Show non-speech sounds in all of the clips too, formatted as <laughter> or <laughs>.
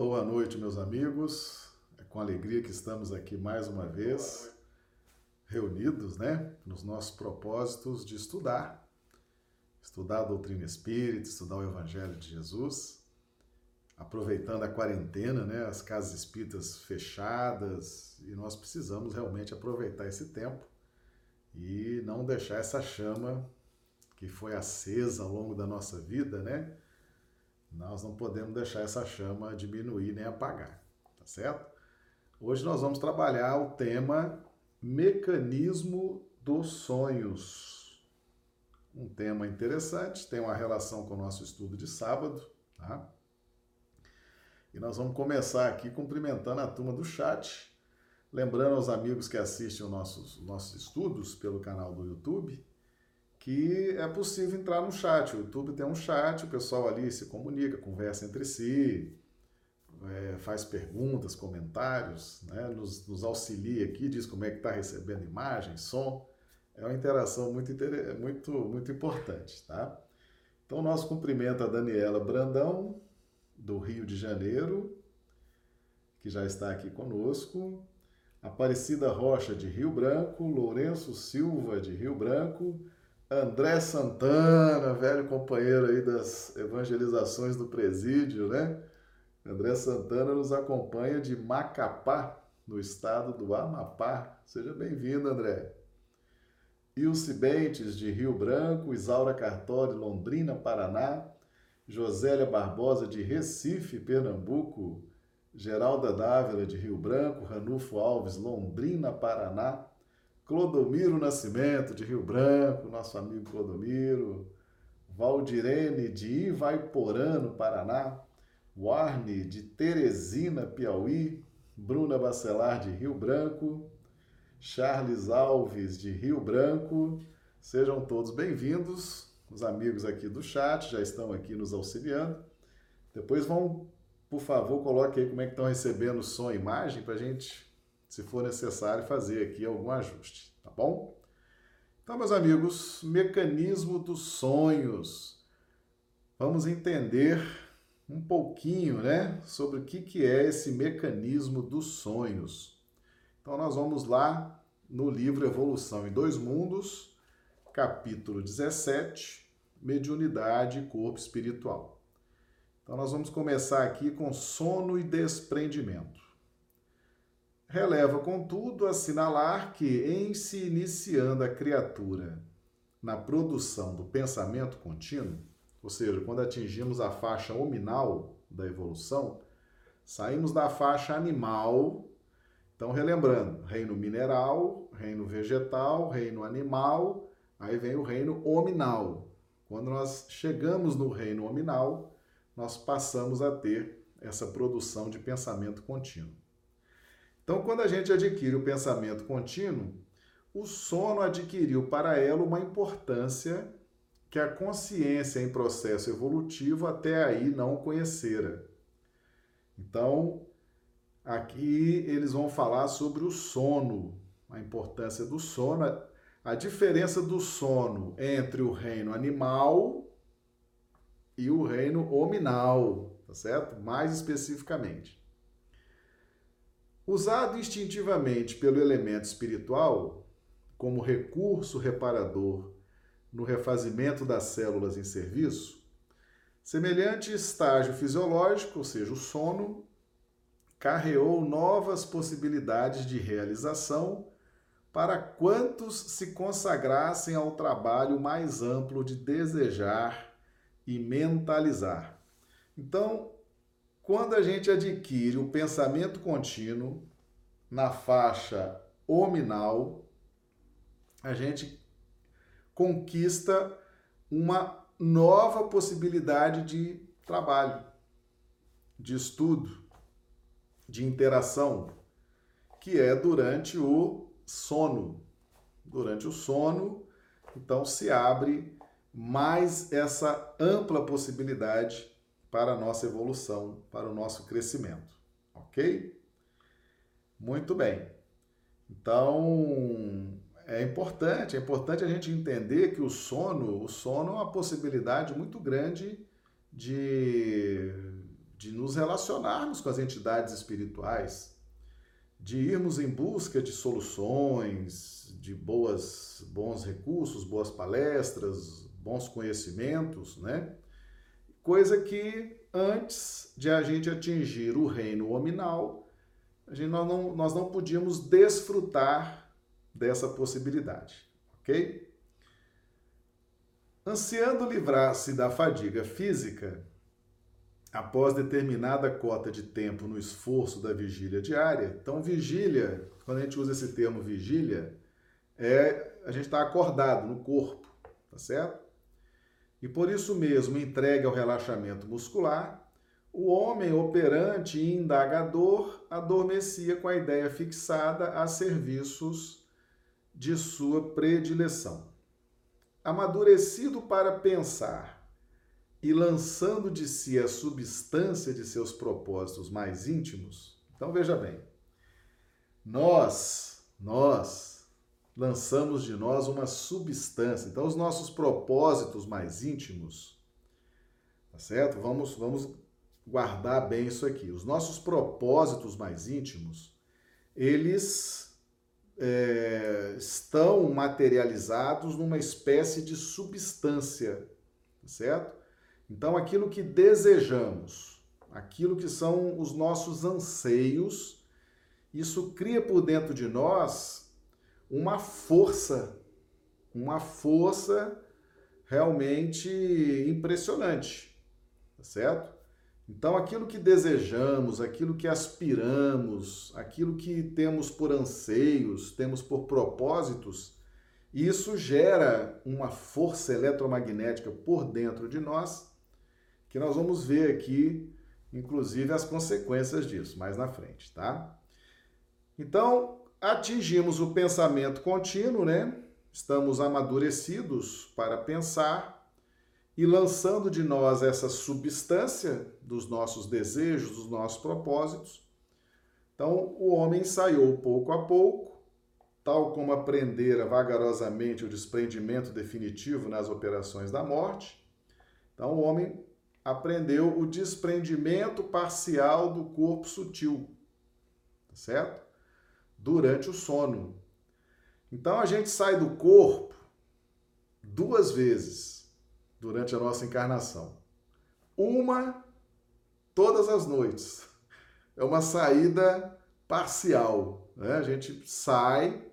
Boa noite, meus amigos. É com alegria que estamos aqui mais uma vez, reunidos, né, nos nossos propósitos de estudar. Estudar a doutrina espírita, estudar o Evangelho de Jesus. Aproveitando a quarentena, né, as casas espíritas fechadas, e nós precisamos realmente aproveitar esse tempo e não deixar essa chama que foi acesa ao longo da nossa vida, né? Nós não podemos deixar essa chama diminuir nem apagar, tá certo? Hoje nós vamos trabalhar o tema mecanismo dos sonhos. Um tema interessante, tem uma relação com o nosso estudo de sábado, tá? E nós vamos começar aqui cumprimentando a turma do chat, Lembrando aos amigos que assistem os nossos, nossos estudos pelo canal do YouTube que é possível entrar no chat. O YouTube tem um chat, o pessoal ali se comunica, conversa entre si, é, faz perguntas, comentários, né? nos, nos, auxilia aqui, diz como é que está recebendo imagem, som. É uma interação muito, muito, muito importante, tá? Então, nosso cumprimento a Daniela Brandão, do Rio de Janeiro, que já está aqui conosco. Aparecida Rocha, de Rio Branco, Lourenço Silva, de Rio Branco, André Santana, velho companheiro aí das evangelizações do presídio, né? André Santana nos acompanha de Macapá, no estado do Amapá. Seja bem-vindo, André. Ilse Bentes, de Rio Branco, Isaura Cartori, Londrina, Paraná, Josélia Barbosa, de Recife, Pernambuco, Geralda Dávila, de Rio Branco, Ranulfo Alves, Londrina, Paraná, Clodomiro Nascimento, de Rio Branco, nosso amigo Clodomiro, Valdirene, de Ivaiporã, no Paraná, Warne, de Teresina, Piauí, Bruna Bacelar, de Rio Branco, Charles Alves, de Rio Branco, sejam todos bem-vindos. Os amigos aqui do chat já estão aqui nos auxiliando. Depois vão por favor, coloque aí como é que estão recebendo som e imagem para a gente, se for necessário, fazer aqui algum ajuste, tá bom? Então, meus amigos, mecanismo dos sonhos. Vamos entender um pouquinho, né, sobre o que, que é esse mecanismo dos sonhos. Então, nós vamos lá no livro Evolução em Dois Mundos, capítulo 17, Mediunidade e Corpo Espiritual. Então, nós vamos começar aqui com sono e desprendimento. Releva, contudo, assinalar que, em se iniciando a criatura na produção do pensamento contínuo, ou seja, quando atingimos a faixa hominal da evolução, saímos da faixa animal. Então, relembrando, reino mineral, reino vegetal, reino animal, aí vem o reino hominal. Quando nós chegamos no reino hominal, nós passamos a ter essa produção de pensamento contínuo. Então, quando a gente adquire o pensamento contínuo, o sono adquiriu para ela uma importância que a consciência em processo evolutivo até aí não conhecera. Então, aqui eles vão falar sobre o sono, a importância do sono, a diferença do sono entre o reino animal e o reino hominal, tá certo? Mais especificamente. Usado instintivamente pelo elemento espiritual, como recurso reparador no refazimento das células em serviço, semelhante estágio fisiológico, ou seja, o sono, carreou novas possibilidades de realização para quantos se consagrassem ao trabalho mais amplo de desejar e mentalizar. Então, quando a gente adquire o pensamento contínuo na faixa hominal, a gente conquista uma nova possibilidade de trabalho, de estudo, de interação, que é durante o sono. Durante o sono, então se abre mais essa ampla possibilidade para a nossa evolução, para o nosso crescimento. Ok? Muito bem. Então, é importante, é importante a gente entender que o sono, o sono é uma possibilidade muito grande de, de nos relacionarmos com as entidades espirituais, de irmos em busca de soluções, de boas, bons recursos, boas palestras, bons conhecimentos, né? Coisa que antes de a gente atingir o reino hominal, a gente, nós, não, nós não podíamos desfrutar dessa possibilidade, ok? Ansiando livrar-se da fadiga física, após determinada cota de tempo no esforço da vigília diária, então vigília, quando a gente usa esse termo vigília, é a gente está acordado no corpo, tá certo? E por isso mesmo, entregue ao relaxamento muscular, o homem operante e indagador adormecia com a ideia fixada a serviços de sua predileção. Amadurecido para pensar e lançando de si a substância de seus propósitos mais íntimos, então veja bem, nós, nós, lançamos de nós uma substância. Então, os nossos propósitos mais íntimos, tá certo? Vamos, vamos guardar bem isso aqui. Os nossos propósitos mais íntimos, eles é, estão materializados numa espécie de substância, tá certo? Então, aquilo que desejamos, aquilo que são os nossos anseios, isso cria por dentro de nós uma força, uma força realmente impressionante, tá certo? Então, aquilo que desejamos, aquilo que aspiramos, aquilo que temos por anseios, temos por propósitos, isso gera uma força eletromagnética por dentro de nós, que nós vamos ver aqui, inclusive, as consequências disso mais na frente, tá? Então, atingimos o pensamento contínuo, né? Estamos amadurecidos para pensar e lançando de nós essa substância dos nossos desejos, dos nossos propósitos. Então, o homem ensaiou pouco a pouco, tal como aprendera vagarosamente o desprendimento definitivo nas operações da morte. Então, o homem aprendeu o desprendimento parcial do corpo sutil, tá certo? Durante o sono. Então a gente sai do corpo duas vezes durante a nossa encarnação. Uma todas as noites. É uma saída parcial. Né? A gente sai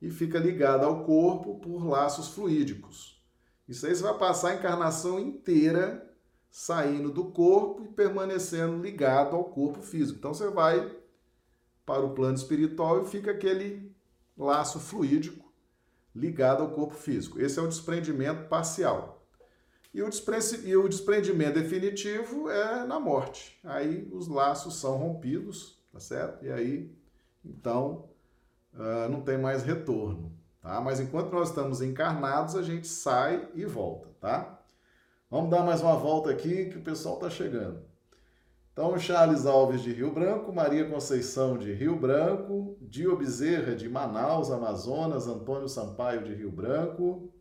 e fica ligado ao corpo por laços fluídicos. Isso aí você vai passar a encarnação inteira saindo do corpo e permanecendo ligado ao corpo físico. Então você vai para o plano espiritual e fica aquele laço fluídico ligado ao corpo físico. Esse é o desprendimento parcial. E o, e o desprendimento definitivo é na morte. Aí os laços são rompidos, tá certo? E aí, então, uh, não tem mais retorno, tá? Mas enquanto nós estamos encarnados, a gente sai e volta, tá? Vamos dar mais uma volta aqui que o pessoal está chegando. Então, Charles Alves de Rio Branco, Maria Conceição de Rio Branco, Dio Bezerra de Manaus, Amazonas, Antônio Sampaio de Rio Branco.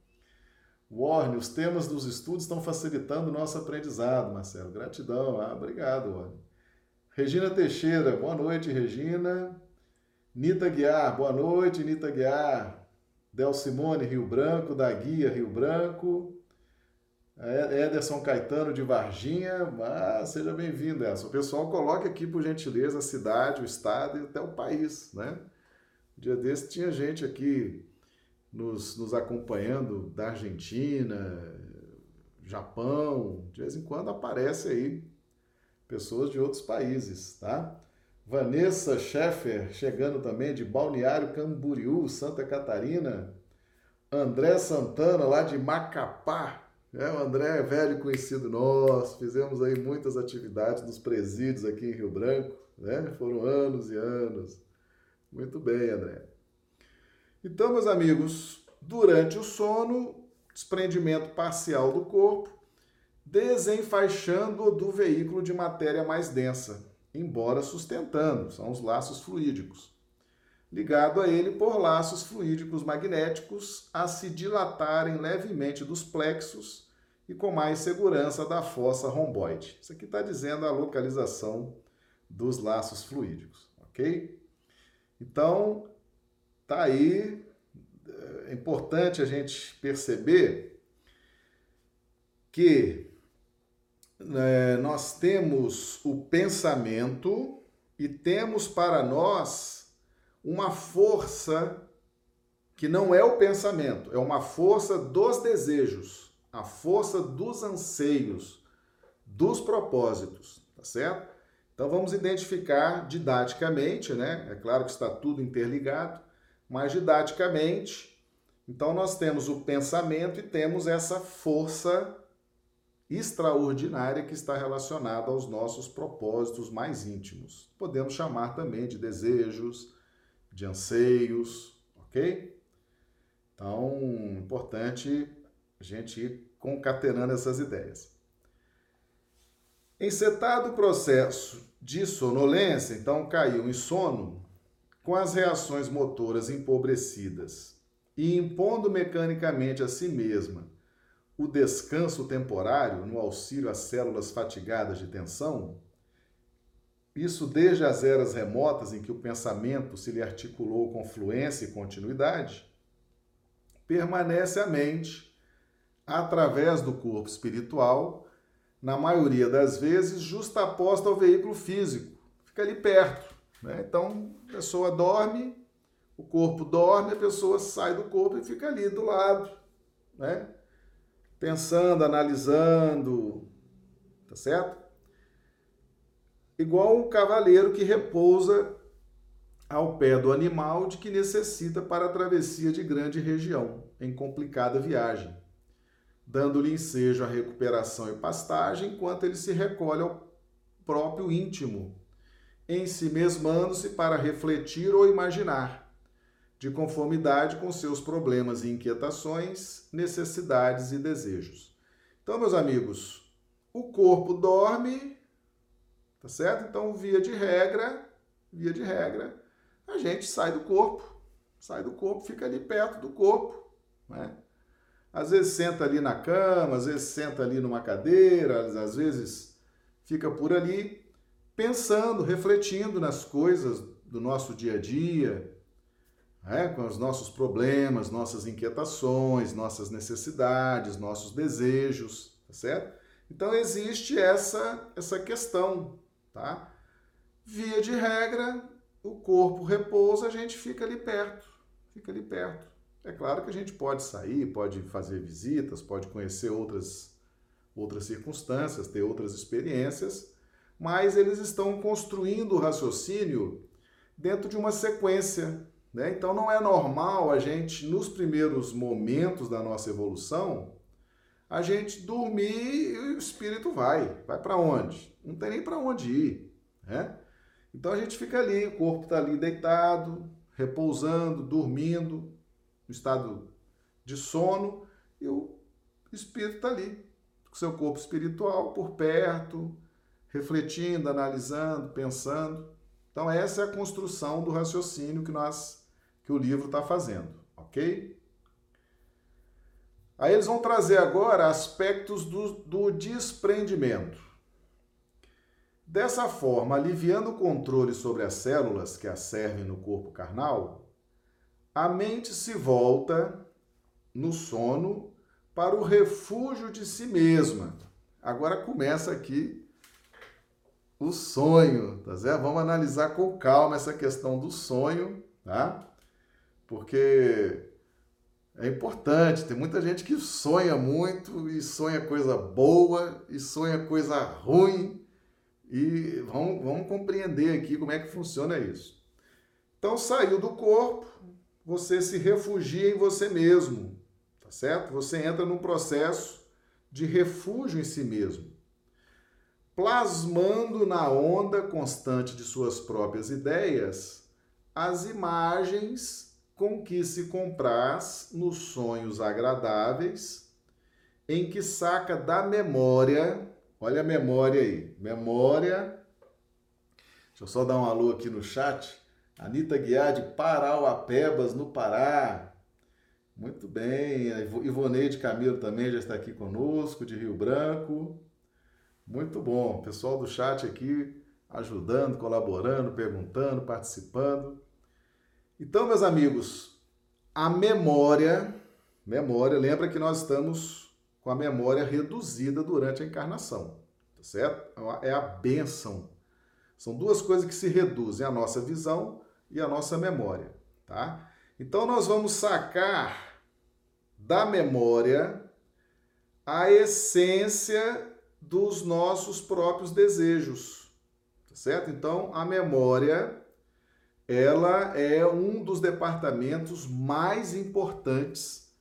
Warne, os temas dos estudos estão facilitando o nosso aprendizado, Marcelo. Gratidão. Ah, obrigado, Warne. Regina Teixeira, boa noite, Regina. Nita Guiar, boa noite, Nita Guiar. Del Simone, Rio Branco, da Guia, Rio Branco. É, Ederson Caetano de Varginha, ah, seja bem-vindo, Ederson. Pessoal coloque aqui, por gentileza, a cidade, o estado e até o país, né? Um dia desse tinha gente aqui nos, nos acompanhando da Argentina, Japão, de vez em quando aparece aí pessoas de outros países, tá? Vanessa Scheffer, chegando também de Balneário Camboriú, Santa Catarina. André Santana, lá de Macapá, é, o André é velho conhecido nosso, fizemos aí muitas atividades nos presídios aqui em Rio Branco, né? Foram anos e anos. Muito bem, André. Então, meus amigos, durante o sono, desprendimento parcial do corpo, desenfaixando do veículo de matéria mais densa, embora sustentando, são os laços fluídicos. Ligado a ele por laços fluídicos magnéticos a se dilatarem levemente dos plexos e com mais segurança da fossa romboide. Isso aqui está dizendo a localização dos laços fluídicos, ok? Então, tá aí. É importante a gente perceber que é, nós temos o pensamento e temos para nós uma força que não é o pensamento, é uma força dos desejos, a força dos anseios, dos propósitos, tá certo? Então vamos identificar didaticamente, né? É claro que está tudo interligado, mas didaticamente, então nós temos o pensamento e temos essa força extraordinária que está relacionada aos nossos propósitos mais íntimos. Podemos chamar também de desejos, de anseios, ok? Então, importante a gente ir concatenando essas ideias. Encetado o processo de sonolência, então caiu em sono, com as reações motoras empobrecidas e impondo mecanicamente a si mesma o descanso temporário no auxílio às células fatigadas de tensão, isso desde as eras remotas em que o pensamento se lhe articulou com fluência e continuidade, permanece a mente, através do corpo espiritual, na maioria das vezes justaposta ao veículo físico, fica ali perto. Né? Então, a pessoa dorme, o corpo dorme, a pessoa sai do corpo e fica ali do lado, né? pensando, analisando, tá certo? Igual um cavaleiro que repousa ao pé do animal de que necessita para a travessia de grande região, em complicada viagem, dando-lhe ensejo a recuperação e pastagem enquanto ele se recolhe ao próprio íntimo, em si mesmando-se para refletir ou imaginar, de conformidade com seus problemas e inquietações, necessidades e desejos. Então, meus amigos, o corpo dorme, tá certo? Então, via de regra, via de regra, a gente sai do corpo, sai do corpo, fica ali perto do corpo, né? Às vezes senta ali na cama, às vezes senta ali numa cadeira, às vezes fica por ali pensando, refletindo nas coisas do nosso dia a dia, né? com os nossos problemas, nossas inquietações, nossas necessidades, nossos desejos, tá certo? Então existe essa essa questão, tá? Via de regra, o corpo repousa, a gente fica ali perto, fica ali perto. É claro que a gente pode sair, pode fazer visitas, pode conhecer outras outras circunstâncias, ter outras experiências, mas eles estão construindo o raciocínio dentro de uma sequência né? Então não é normal a gente, nos primeiros momentos da nossa evolução, a gente dormir e o espírito vai. Vai para onde? Não tem nem para onde ir. Né? Então a gente fica ali, o corpo está ali deitado, repousando, dormindo, no estado de sono, e o espírito está ali, com seu corpo espiritual por perto, refletindo, analisando, pensando. Então, essa é a construção do raciocínio que nós que o livro está fazendo, ok? Aí eles vão trazer agora aspectos do, do desprendimento. Dessa forma, aliviando o controle sobre as células que a servem no corpo carnal, a mente se volta no sono para o refúgio de si mesma. Agora começa aqui o sonho, tá certo? Vamos analisar com calma essa questão do sonho, tá? porque é importante. Tem muita gente que sonha muito e sonha coisa boa e sonha coisa ruim. E vamos, vamos compreender aqui como é que funciona isso. Então, saiu do corpo, você se refugia em você mesmo, tá certo? Você entra num processo de refúgio em si mesmo, plasmando na onda constante de suas próprias ideias as imagens com que se compraz nos sonhos agradáveis, em que saca da memória, olha a memória aí, memória. Deixa eu só dar um alô aqui no chat. Anitta Guiar de Parauapebas, no Pará. Muito bem. Ivoneide Camilo também já está aqui conosco, de Rio Branco. Muito bom. Pessoal do chat aqui ajudando, colaborando, perguntando, participando. Então, meus amigos, a memória, memória, lembra que nós estamos com a memória reduzida durante a encarnação, tá certo? É a benção. São duas coisas que se reduzem, a nossa visão e a nossa memória, tá? Então nós vamos sacar da memória a essência dos nossos próprios desejos, tá certo? Então a memória ela é um dos departamentos mais importantes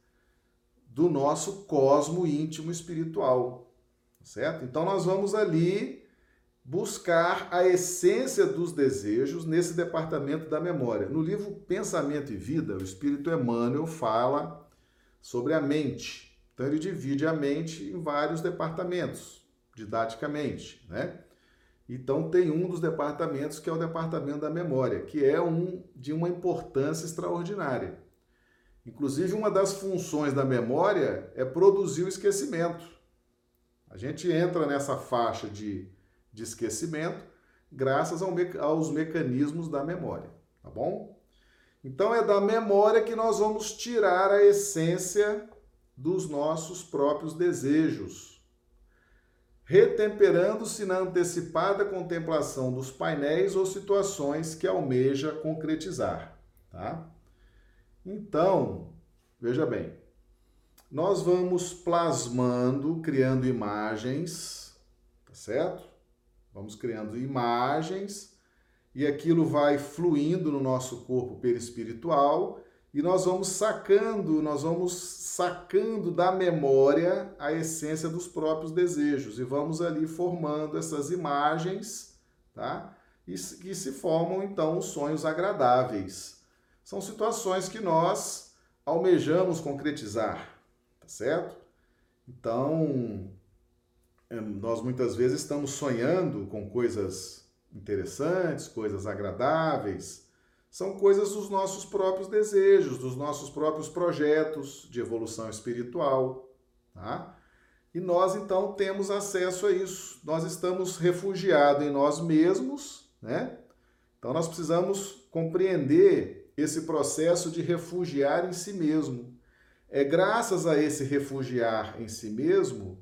do nosso cosmo íntimo espiritual, certo? Então nós vamos ali buscar a essência dos desejos nesse departamento da memória. No livro Pensamento e Vida, o Espírito Emmanuel fala sobre a mente. Então ele divide a mente em vários departamentos, didaticamente, né? Então tem um dos departamentos que é o departamento da memória, que é um de uma importância extraordinária. Inclusive uma das funções da memória é produzir o esquecimento. A gente entra nessa faixa de de esquecimento, graças ao, aos mecanismos da memória, tá bom? Então é da memória que nós vamos tirar a essência dos nossos próprios desejos, retemperando-se na antecipada contemplação dos painéis ou situações que almeja concretizar, tá? Então, veja bem, nós vamos plasmando, criando imagens, tá certo? Vamos criando imagens e aquilo vai fluindo no nosso corpo perispiritual e nós vamos sacando, nós vamos sacando da memória a essência dos próprios desejos e vamos ali formando essas imagens, tá? E que se formam então os sonhos agradáveis. São situações que nós almejamos concretizar, tá certo? Então, é, nós muitas vezes estamos sonhando com coisas interessantes, coisas agradáveis, são coisas dos nossos próprios desejos, dos nossos próprios projetos de evolução espiritual, tá? E nós então temos acesso a isso. Nós estamos refugiados em nós mesmos, né? Então nós precisamos compreender esse processo de refugiar em si mesmo. É graças a esse refugiar em si mesmo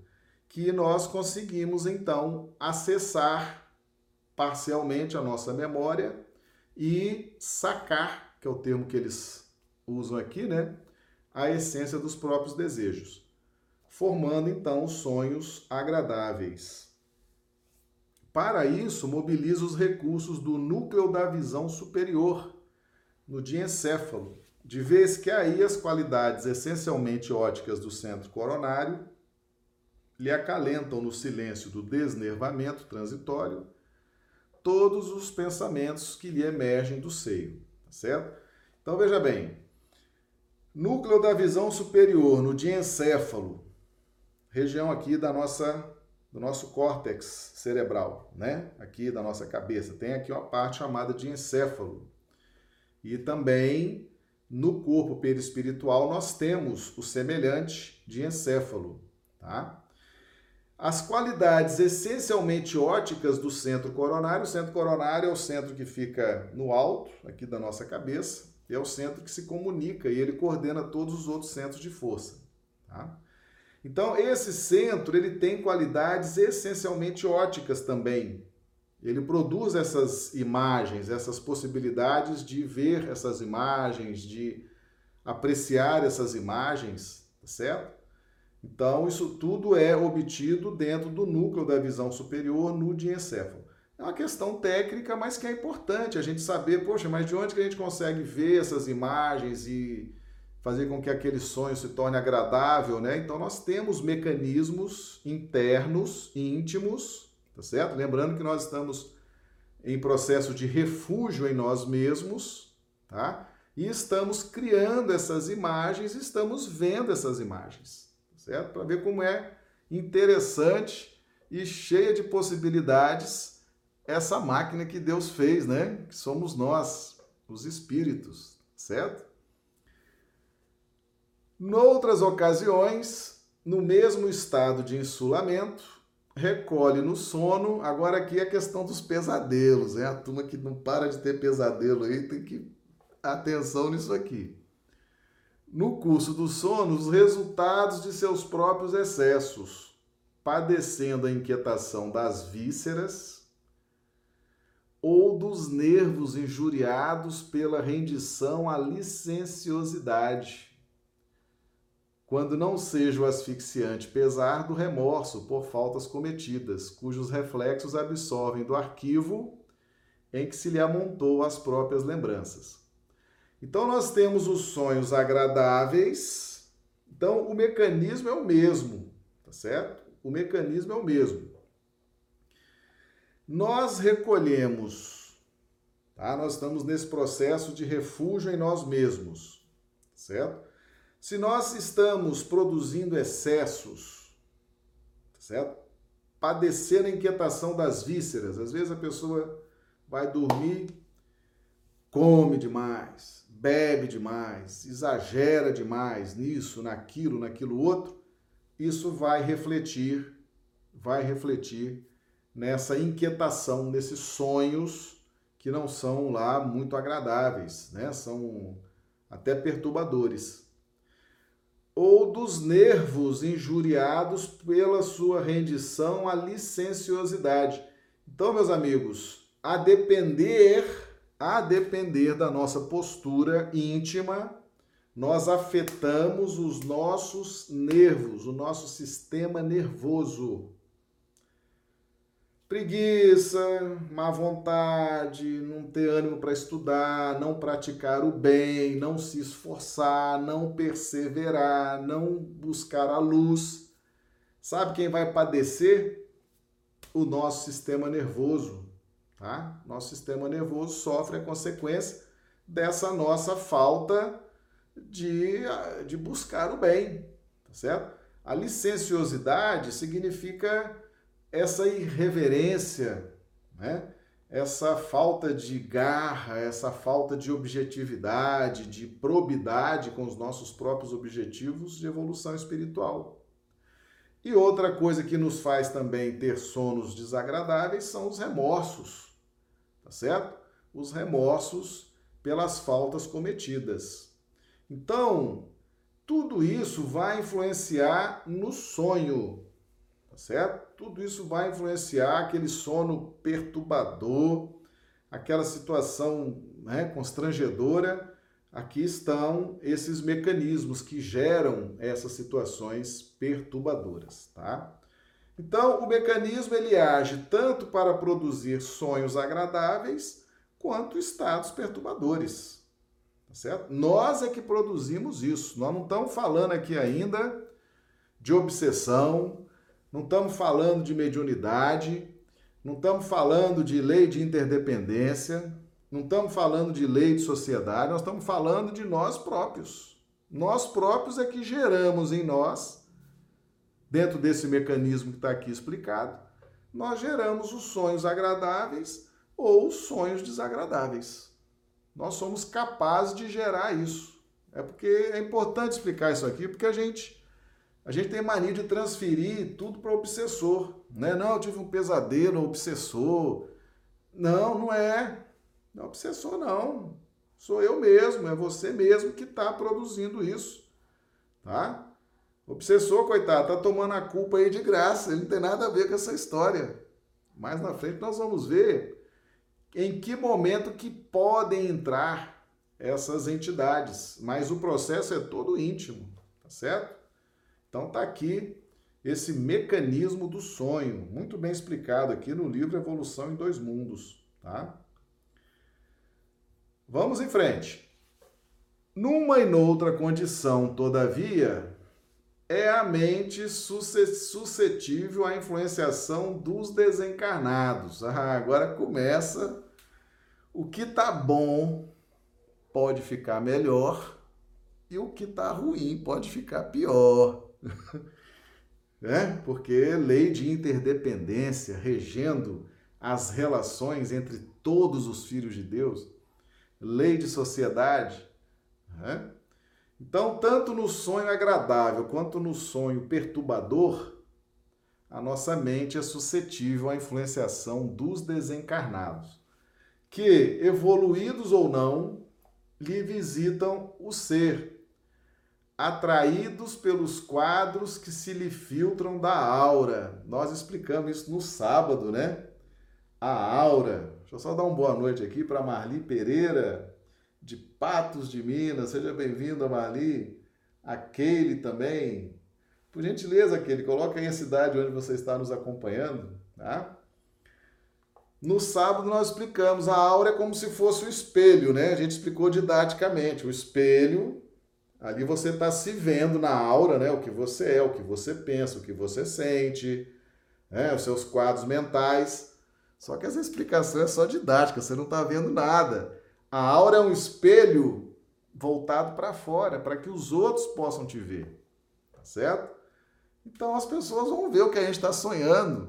que nós conseguimos então acessar parcialmente a nossa memória e sacar, que é o termo que eles usam aqui, né, a essência dos próprios desejos, formando então sonhos agradáveis. Para isso, mobiliza os recursos do núcleo da visão superior no diencéfalo, de vez que aí as qualidades essencialmente óticas do centro coronário lhe acalentam no silêncio do desnervamento transitório todos os pensamentos que lhe emergem do seio, tá certo? Então veja bem, núcleo da visão superior no diencéfalo, região aqui da nossa do nosso córtex cerebral, né? Aqui da nossa cabeça, tem aqui uma parte chamada de encéfalo. E também no corpo perispiritual nós temos o semelhante de encéfalo, tá? As qualidades essencialmente óticas do centro coronário, o centro coronário é o centro que fica no alto, aqui da nossa cabeça, e é o centro que se comunica e ele coordena todos os outros centros de força. Tá? Então, esse centro ele tem qualidades essencialmente óticas também. Ele produz essas imagens, essas possibilidades de ver essas imagens, de apreciar essas imagens, tá certo? Então, isso tudo é obtido dentro do núcleo da visão superior no diencéfalo. É uma questão técnica, mas que é importante a gente saber, poxa, mas de onde que a gente consegue ver essas imagens e fazer com que aquele sonho se torne agradável, né? Então, nós temos mecanismos internos, íntimos, tá certo? Lembrando que nós estamos em processo de refúgio em nós mesmos, tá? E estamos criando essas imagens, estamos vendo essas imagens certo? Para ver como é interessante e cheia de possibilidades essa máquina que Deus fez, né? Que somos nós, os espíritos, certo? Noutras ocasiões, no mesmo estado de insulamento, recolhe no sono. Agora aqui é a questão dos pesadelos, é a turma que não para de ter pesadelo aí, tem que atenção nisso aqui. No curso do sono, os resultados de seus próprios excessos, padecendo a inquietação das vísceras ou dos nervos injuriados pela rendição à licenciosidade quando não seja o asfixiante pesar do remorso por faltas cometidas, cujos reflexos absorvem do arquivo em que se lhe amontou as próprias lembranças. Então, nós temos os sonhos agradáveis. Então, o mecanismo é o mesmo, tá certo? O mecanismo é o mesmo. Nós recolhemos, tá? Nós estamos nesse processo de refúgio em nós mesmos, certo? Se nós estamos produzindo excessos, certo? Padecendo a inquietação das vísceras, às vezes a pessoa vai dormir, come demais, bebe demais, exagera demais nisso, naquilo, naquilo outro, isso vai refletir, vai refletir nessa inquietação, nesses sonhos que não são lá muito agradáveis, né? São até perturbadores ou dos nervos injuriados pela sua rendição à licenciosidade. Então, meus amigos, a depender, a depender da nossa postura íntima, nós afetamos os nossos nervos, o nosso sistema nervoso preguiça, má vontade, não ter ânimo para estudar, não praticar o bem, não se esforçar, não perseverar, não buscar a luz. Sabe quem vai padecer? O nosso sistema nervoso, tá? Nosso sistema nervoso sofre a consequência dessa nossa falta de, de buscar o bem, tá certo? A licenciosidade significa essa irreverência, né? essa falta de garra, essa falta de objetividade, de probidade com os nossos próprios objetivos de evolução espiritual. E outra coisa que nos faz também ter sonos desagradáveis são os remorsos, tá certo? Os remorsos pelas faltas cometidas. Então, tudo isso vai influenciar no sonho, certo? Tudo isso vai influenciar aquele sono perturbador, aquela situação né, constrangedora. Aqui estão esses mecanismos que geram essas situações perturbadoras, tá? Então, o mecanismo ele age tanto para produzir sonhos agradáveis quanto estados perturbadores. Tá certo? Nós é que produzimos isso. Nós não estamos falando aqui ainda de obsessão, não estamos falando de mediunidade, não estamos falando de lei de interdependência, não estamos falando de lei de sociedade, nós estamos falando de nós próprios. Nós próprios é que geramos em nós, dentro desse mecanismo que está aqui explicado, nós geramos os sonhos agradáveis ou os sonhos desagradáveis. Nós somos capazes de gerar isso. É porque é importante explicar isso aqui, porque a gente a gente tem mania de transferir tudo para o obsessor, né? Não, eu tive um pesadelo, obsessor. Não, não é. Não é obsessor, não. Sou eu mesmo, é você mesmo que está produzindo isso, tá? O obsessor, coitado, tá tomando a culpa aí de graça, ele não tem nada a ver com essa história. Mais na frente nós vamos ver em que momento que podem entrar essas entidades, mas o processo é todo íntimo, tá certo? Então tá aqui esse mecanismo do sonho, muito bem explicado aqui no livro Evolução em Dois Mundos, tá? Vamos em frente. Numa e noutra condição, todavia, é a mente suscetível à influenciação dos desencarnados. Ah, agora começa o que tá bom pode ficar melhor e o que tá ruim pode ficar pior <laughs> é, porque lei de interdependência regendo as relações entre todos os filhos de Deus, lei de sociedade. Né? Então, tanto no sonho agradável quanto no sonho perturbador, a nossa mente é suscetível à influenciação dos desencarnados, que, evoluídos ou não, lhe visitam o ser, atraídos pelos quadros que se lhe filtram da aura. Nós explicamos isso no sábado, né? A aura. Deixa eu só dar uma boa noite aqui para Marli Pereira, de Patos de Minas. Seja bem-vindo, Marli. A também. Por gentileza, Keile, coloca aí a cidade onde você está nos acompanhando, tá? No sábado nós explicamos, a aura é como se fosse o espelho, né? A gente explicou didaticamente. O espelho Ali você está se vendo na aura, né? O que você é, o que você pensa, o que você sente, né? os seus quadros mentais. Só que essa explicação é só didática, você não está vendo nada. A aura é um espelho voltado para fora, para que os outros possam te ver. Tá certo? Então as pessoas vão ver o que a gente está sonhando.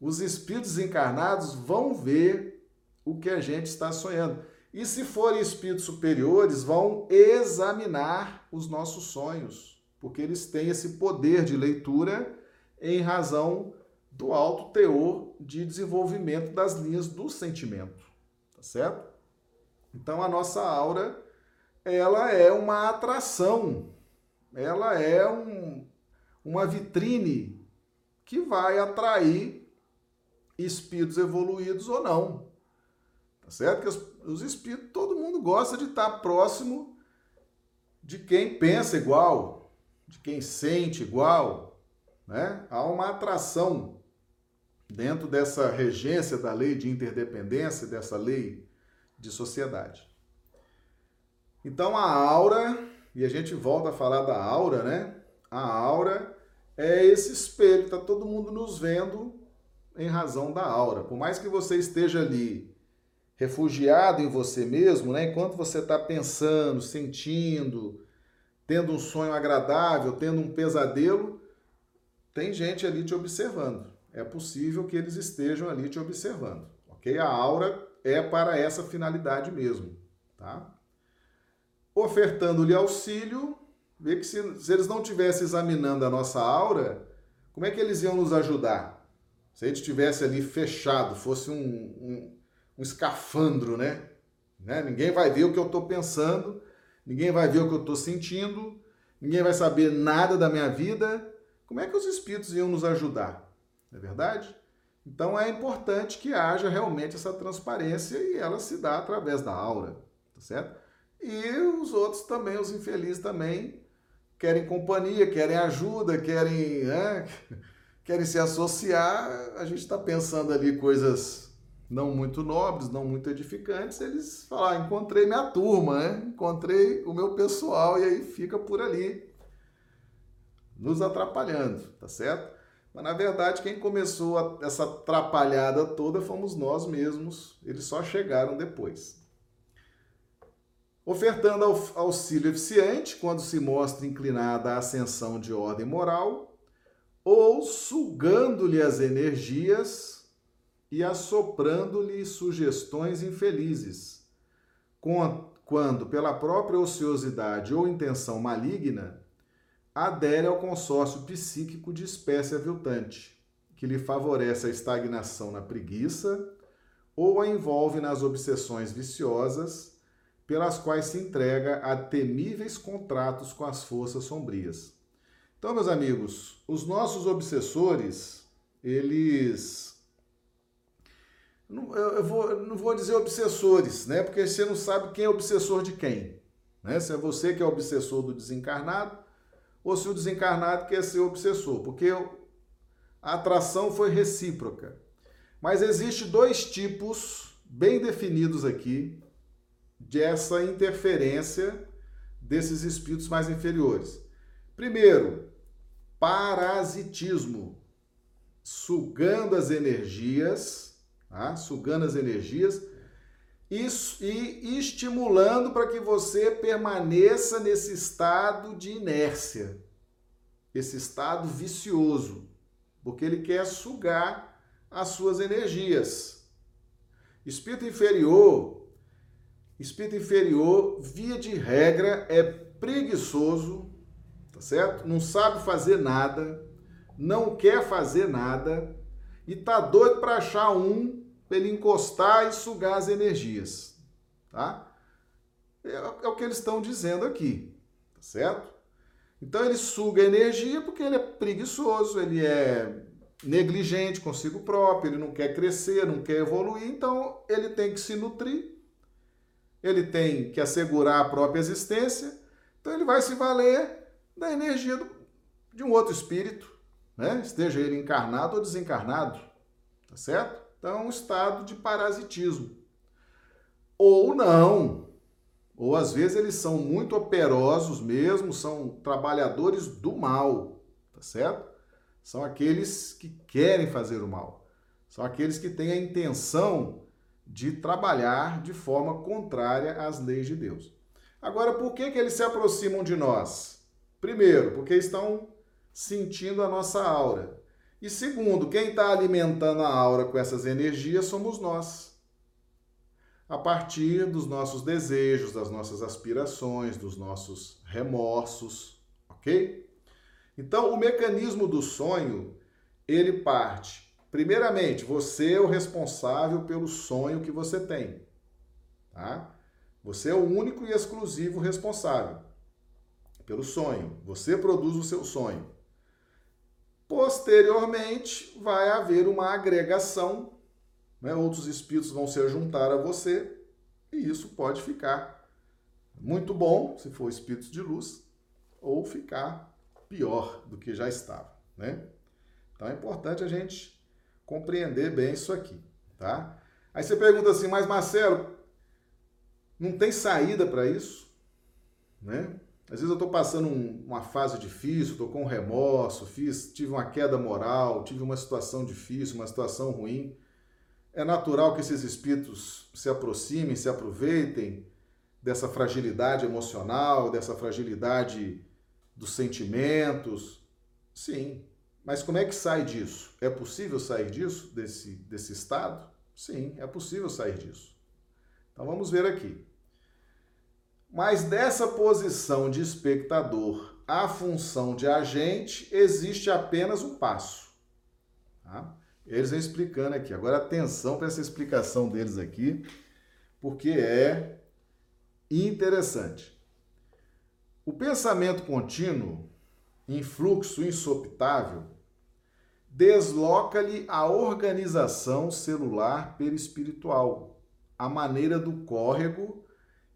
Os espíritos encarnados vão ver o que a gente está sonhando. E se forem espíritos superiores, vão examinar os nossos sonhos, porque eles têm esse poder de leitura em razão do alto teor de desenvolvimento das linhas do sentimento, tá certo? Então a nossa aura, ela é uma atração, ela é um, uma vitrine que vai atrair espíritos evoluídos ou não. Tá certo? Que os, os espíritos, todo mundo gosta de estar próximo de quem pensa igual, de quem sente igual, né? Há uma atração dentro dessa regência da lei de interdependência, dessa lei de sociedade. Então a aura, e a gente volta a falar da aura, né? A aura é esse espelho, tá todo mundo nos vendo em razão da aura. Por mais que você esteja ali refugiado em você mesmo, né? enquanto você está pensando, sentindo, tendo um sonho agradável, tendo um pesadelo, tem gente ali te observando. É possível que eles estejam ali te observando, ok? A aura é para essa finalidade mesmo, tá? Ofertando-lhe auxílio, vê que se, se eles não estivessem examinando a nossa aura, como é que eles iam nos ajudar? Se a gente estivesse ali fechado, fosse um, um um escafandro, né? né? Ninguém vai ver o que eu estou pensando, ninguém vai ver o que eu estou sentindo, ninguém vai saber nada da minha vida. Como é que os espíritos iam nos ajudar? Não é verdade? Então é importante que haja realmente essa transparência e ela se dá através da aura, tá certo? E os outros também, os infelizes também, querem companhia, querem ajuda, querem, né? <laughs> querem se associar. A gente está pensando ali coisas não muito nobres, não muito edificantes, eles falaram, ah, encontrei minha turma, né? encontrei o meu pessoal, e aí fica por ali, nos atrapalhando, tá certo? Mas na verdade, quem começou a, essa atrapalhada toda fomos nós mesmos, eles só chegaram depois. Ofertando auxílio eficiente quando se mostra inclinada à ascensão de ordem moral, ou sugando-lhe as energias e assoprando-lhe sugestões infelizes. Quando, pela própria ociosidade ou intenção maligna, adere ao consórcio psíquico de espécie aviltante, que lhe favorece a estagnação na preguiça ou a envolve nas obsessões viciosas, pelas quais se entrega a temíveis contratos com as forças sombrias. Então, meus amigos, os nossos obsessores, eles eu vou, não vou dizer obsessores, né? Porque você não sabe quem é obsessor de quem. Né? Se é você que é obsessor do desencarnado, ou se o desencarnado quer ser obsessor, porque a atração foi recíproca. Mas existe dois tipos bem definidos aqui dessa interferência desses espíritos mais inferiores. Primeiro, parasitismo, sugando as energias tá? sugando as energias e, estimulando para que você permaneça nesse estado de inércia, esse estado vicioso, porque ele quer sugar as suas energias. Espírito inferior Espírito inferior, via de regra, é preguiçoso, tá certo? Não sabe fazer nada, não quer fazer nada e tá doido para achar um para ele encostar e sugar as energias, tá? É, é, o que eles estão dizendo aqui, tá certo? Então ele suga energia porque ele é preguiçoso, ele é negligente consigo próprio, ele não quer crescer, não quer evoluir, então ele tem que se nutrir, ele tem que assegurar a própria existência, então ele vai se valer da energia do, de um outro espírito, né? esteja ele encarnado ou desencarnado, tá certo? Então, um estado de parasitismo. Ou não, ou às vezes eles são muito operosos mesmo, são trabalhadores do mal, tá certo? São aqueles que querem fazer o mal. São aqueles que têm a intenção de trabalhar de forma contrária às leis de Deus. Agora, por que, que eles se aproximam de nós? Primeiro, porque estão sentindo a nossa aura. E segundo, quem está alimentando a aura com essas energias somos nós. A partir dos nossos desejos, das nossas aspirações, dos nossos remorsos, ok? Então, o mecanismo do sonho, ele parte. Primeiramente, você é o responsável pelo sonho que você tem, tá? Você é o único e exclusivo responsável pelo sonho. Você produz o seu sonho. Posteriormente, vai haver uma agregação, né? outros espíritos vão se juntar a você, e isso pode ficar muito bom, se for espíritos de luz, ou ficar pior do que já estava, né? Então é importante a gente compreender bem isso aqui, tá? Aí você pergunta assim, mas Marcelo, não tem saída para isso, né? Às vezes eu estou passando um, uma fase difícil, estou com remorso, fiz, tive uma queda moral, tive uma situação difícil, uma situação ruim. É natural que esses espíritos se aproximem, se aproveitem dessa fragilidade emocional, dessa fragilidade dos sentimentos. Sim, mas como é que sai disso? É possível sair disso, desse, desse estado? Sim, é possível sair disso. Então vamos ver aqui. Mas dessa posição de espectador à função de agente, existe apenas um passo. Tá? Eles vão explicando aqui. Agora, atenção para essa explicação deles aqui, porque é interessante. O pensamento contínuo, em fluxo insopitável, desloca-lhe a organização celular perispiritual, a maneira do córrego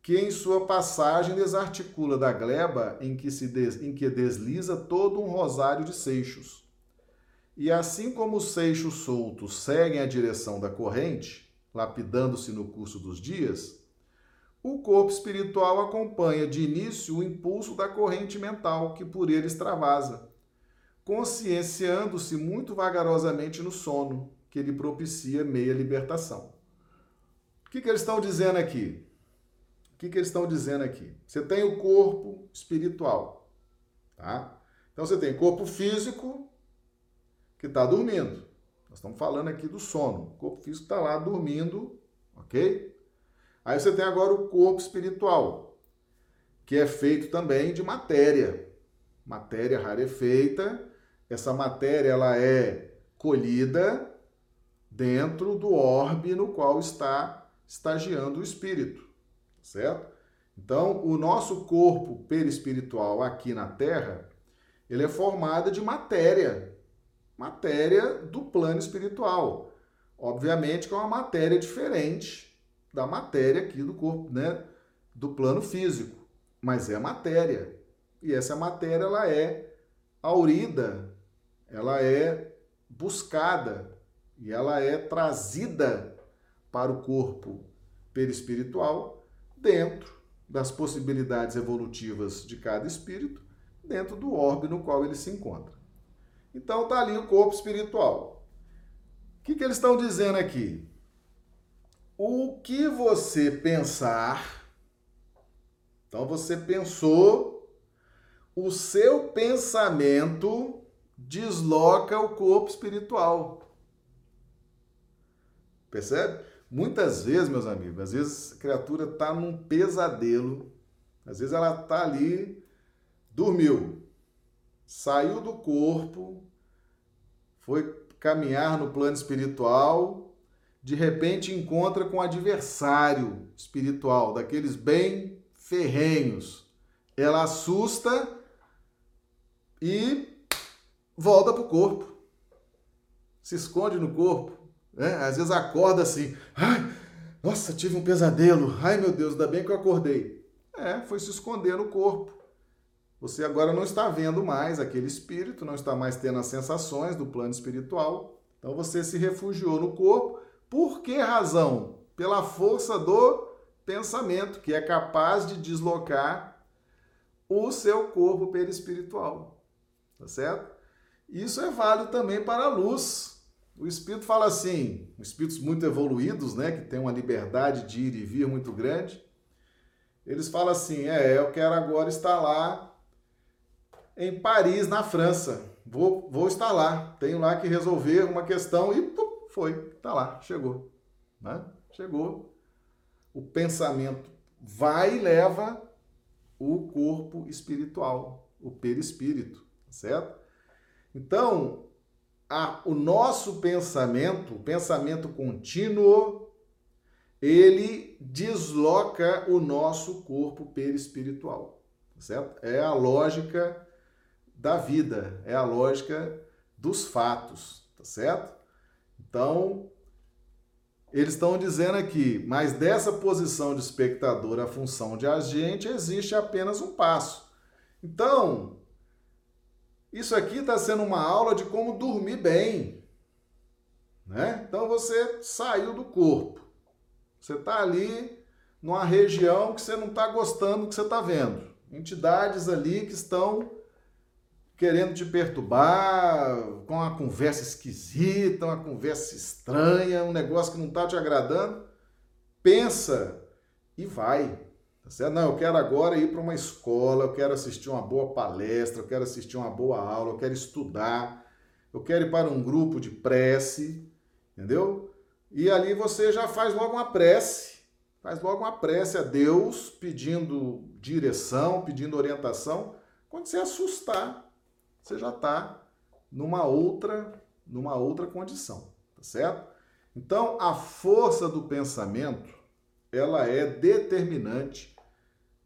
que em sua passagem desarticula da gleba em que, se des, em que desliza todo um rosário de seixos. E assim como os seixos soltos seguem a direção da corrente, lapidando-se no curso dos dias, o corpo espiritual acompanha de início o impulso da corrente mental que por ele extravasa, conscienciando-se muito vagarosamente no sono, que lhe propicia meia libertação. O que, que eles estão dizendo aqui? Que, que eles estão dizendo aqui? Você tem o corpo espiritual, tá? Então você tem corpo físico que está dormindo. Nós estamos falando aqui do sono. O corpo físico está lá dormindo, ok? Aí você tem agora o corpo espiritual, que é feito também de matéria. Matéria rarefeita. Essa matéria ela é colhida dentro do orbe no qual está estagiando o espírito certo? Então, o nosso corpo perispiritual aqui na Terra, ele é formado de matéria, matéria do plano espiritual. Obviamente que é uma matéria diferente da matéria aqui do corpo, né, do plano físico, mas é matéria. E essa matéria ela é aurida, ela é buscada e ela é trazida para o corpo perispiritual dentro das possibilidades evolutivas de cada espírito, dentro do orbe no qual ele se encontra. Então está ali o corpo espiritual. O que, que eles estão dizendo aqui? O que você pensar, então você pensou, o seu pensamento desloca o corpo espiritual. Percebe? Muitas vezes, meus amigos, às vezes a criatura está num pesadelo, às vezes ela está ali, dormiu, saiu do corpo, foi caminhar no plano espiritual, de repente encontra com um adversário espiritual, daqueles bem ferrenhos. Ela assusta e volta para o corpo. Se esconde no corpo. Né? Às vezes acorda assim. Ai, nossa, tive um pesadelo. Ai, meu Deus, ainda bem que eu acordei. É, foi se esconder no corpo. Você agora não está vendo mais aquele espírito, não está mais tendo as sensações do plano espiritual. Então você se refugiou no corpo. Por que razão? Pela força do pensamento, que é capaz de deslocar o seu corpo perispiritual. Tá certo? Isso é válido também para a luz. O espírito fala assim, espíritos muito evoluídos, né, que têm uma liberdade de ir e vir muito grande, eles falam assim: "É, eu quero agora estar lá em Paris, na França. Vou, vou estar lá. Tenho lá que resolver uma questão e pum, foi, tá lá, chegou, né? Chegou. O pensamento vai e leva o corpo espiritual, o perispírito, certo? Então, a, o nosso pensamento, o pensamento contínuo, ele desloca o nosso corpo perispiritual, certo? É a lógica da vida, é a lógica dos fatos, tá certo? Então, eles estão dizendo aqui, mas dessa posição de espectador à função de agente existe apenas um passo. Então, isso aqui está sendo uma aula de como dormir bem. Né? Então você saiu do corpo. Você está ali numa região que você não está gostando do que você está vendo. Entidades ali que estão querendo te perturbar, com uma conversa esquisita, uma conversa estranha, um negócio que não está te agradando, pensa e vai. Certo? Não, eu quero agora ir para uma escola, eu quero assistir uma boa palestra, eu quero assistir uma boa aula, eu quero estudar, eu quero ir para um grupo de prece, entendeu? E ali você já faz logo uma prece, faz logo uma prece a Deus, pedindo direção, pedindo orientação. Quando você assustar, você já está numa outra, numa outra condição, tá certo? Então, a força do pensamento, ela é determinante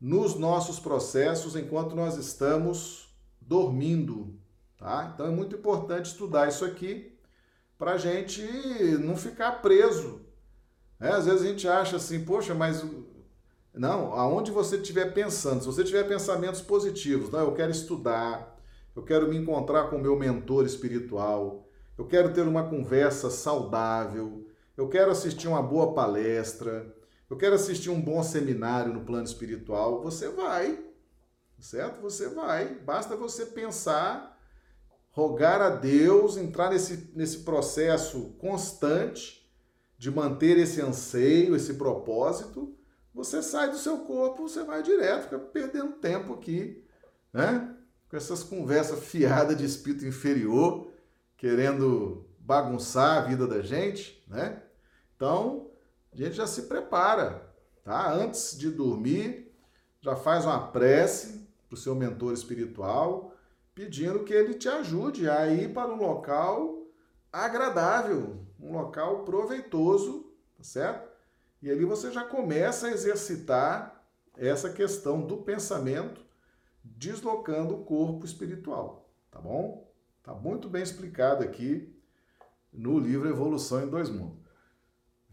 nos nossos processos enquanto nós estamos dormindo, tá? Então, é muito importante estudar isso aqui para a gente não ficar preso. É, às vezes a gente acha assim, poxa, mas não, aonde você estiver pensando, se você tiver pensamentos positivos, não, eu quero estudar, eu quero me encontrar com o meu mentor espiritual, eu quero ter uma conversa saudável, eu quero assistir uma boa palestra, eu quero assistir um bom seminário no plano espiritual. Você vai, certo? Você vai. Basta você pensar, rogar a Deus, entrar nesse, nesse processo constante de manter esse anseio, esse propósito. Você sai do seu corpo, você vai direto, fica perdendo tempo aqui, né? com essas conversas fiadas de espírito inferior, querendo bagunçar a vida da gente, né? Então, a gente já se prepara, tá? Antes de dormir, já faz uma prece para o seu mentor espiritual, pedindo que ele te ajude a ir para um local agradável, um local proveitoso, tá certo? E ali você já começa a exercitar essa questão do pensamento deslocando o corpo espiritual, tá bom? Tá muito bem explicado aqui no livro Evolução em Dois Mundos.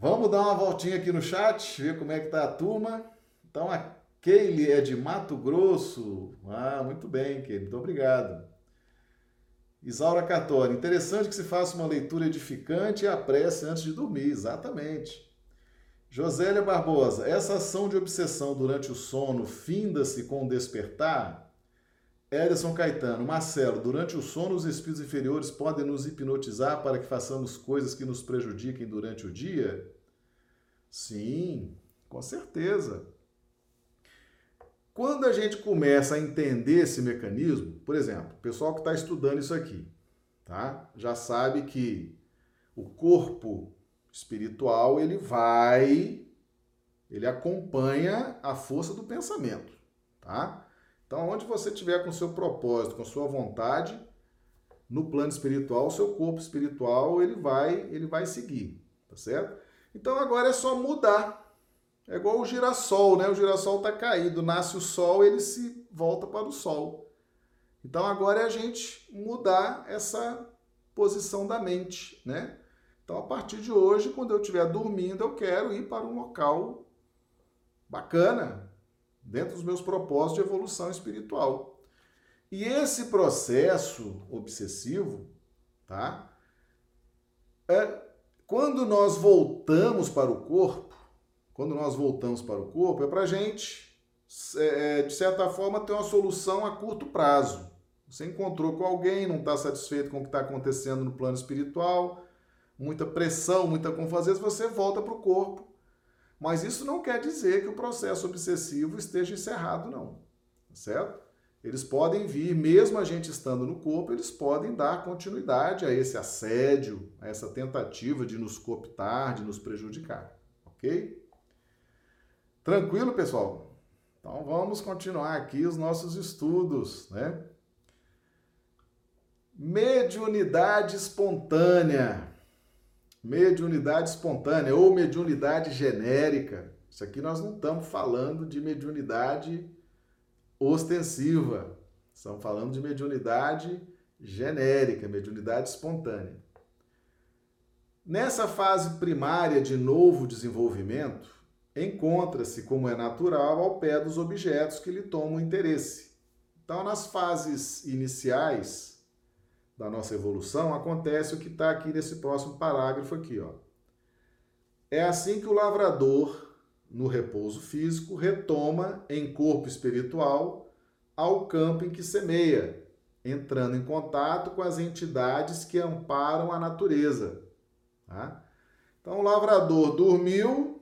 Vamos dar uma voltinha aqui no chat, ver como é que tá a turma. Então a Keile é de Mato Grosso. Ah, muito bem, Keile, muito obrigado. Isaura Cartori, interessante que se faça uma leitura edificante e a prece antes de dormir, exatamente. Josélia Barbosa, essa ação de obsessão durante o sono finda-se com o despertar? Ederson Caetano, Marcelo, durante o sono os espíritos inferiores podem nos hipnotizar para que façamos coisas que nos prejudiquem durante o dia? Sim, com certeza. Quando a gente começa a entender esse mecanismo, por exemplo, o pessoal que está estudando isso aqui, tá? Já sabe que o corpo espiritual, ele vai, ele acompanha a força do pensamento, tá? Então, onde você tiver com seu propósito, com sua vontade, no plano espiritual, o seu corpo espiritual, ele vai, ele vai seguir, tá certo? Então, agora é só mudar. É igual o girassol, né? O girassol está caído, nasce o sol, ele se volta para o sol. Então agora é a gente mudar essa posição da mente, né? Então a partir de hoje, quando eu estiver dormindo, eu quero ir para um local bacana, dentro dos meus propósitos de evolução espiritual. E esse processo obsessivo, tá? É, quando nós voltamos para o corpo, quando nós voltamos para o corpo, é para a gente, é, é, de certa forma, ter uma solução a curto prazo. Você encontrou com alguém, não está satisfeito com o que está acontecendo no plano espiritual, muita pressão, muita confusão, você volta para o corpo. Mas isso não quer dizer que o processo obsessivo esteja encerrado, não. Certo? Eles podem vir, mesmo a gente estando no corpo, eles podem dar continuidade a esse assédio, a essa tentativa de nos cooptar, de nos prejudicar. Ok? Tranquilo, pessoal? Então vamos continuar aqui os nossos estudos, né? Mediunidade espontânea. Mediunidade espontânea ou mediunidade genérica. Isso aqui nós não estamos falando de mediunidade ostensiva. Estamos falando de mediunidade genérica, mediunidade espontânea. Nessa fase primária de novo desenvolvimento, encontra-se, como é natural, ao pé dos objetos que lhe tomam interesse. Então, nas fases iniciais, da nossa evolução, acontece o que está aqui nesse próximo parágrafo aqui, ó. É assim que o lavrador, no repouso físico, retoma em corpo espiritual ao campo em que semeia, entrando em contato com as entidades que amparam a natureza. Tá? Então, o lavrador dormiu,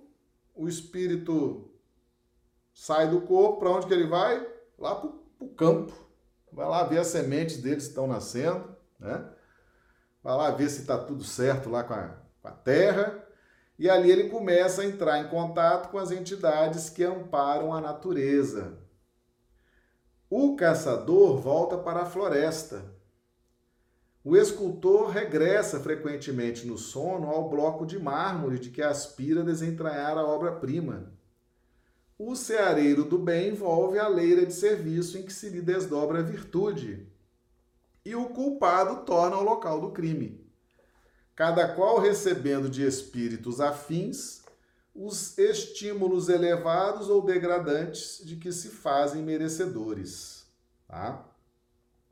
o espírito sai do corpo, para onde que ele vai? Lá para o campo. Vai lá ver as sementes deles que estão nascendo né? Vai lá ver se está tudo certo lá com a, com a terra. E ali ele começa a entrar em contato com as entidades que amparam a natureza. O caçador volta para a floresta. O escultor regressa frequentemente no sono ao bloco de mármore de que aspira desentranhar a obra-prima. O ceareiro do bem envolve a leira de serviço em que se lhe desdobra a virtude e o culpado torna o local do crime. Cada qual recebendo de espíritos afins os estímulos elevados ou degradantes de que se fazem merecedores. Tá?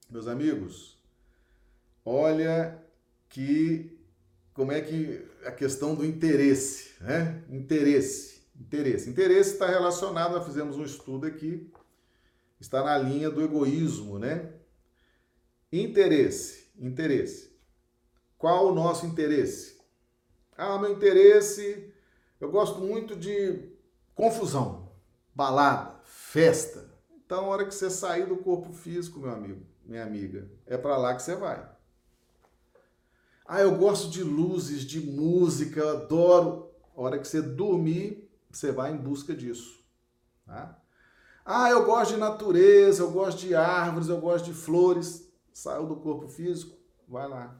Meus amigos, olha que como é que a questão do interesse, né? Interesse, interesse. Interesse está relacionado, nós fizemos um estudo aqui, está na linha do egoísmo, né? Interesse, interesse. Qual o nosso interesse? Ah, meu interesse, eu gosto muito de confusão, balada, festa. Então, a hora que você sair do corpo físico, meu amigo, minha amiga, é para lá que você vai. Ah, eu gosto de luzes, de música, adoro. A hora que você dormir, você vai em busca disso. Tá? Ah, eu gosto de natureza, eu gosto de árvores, eu gosto de flores saiu do corpo físico, vai lá.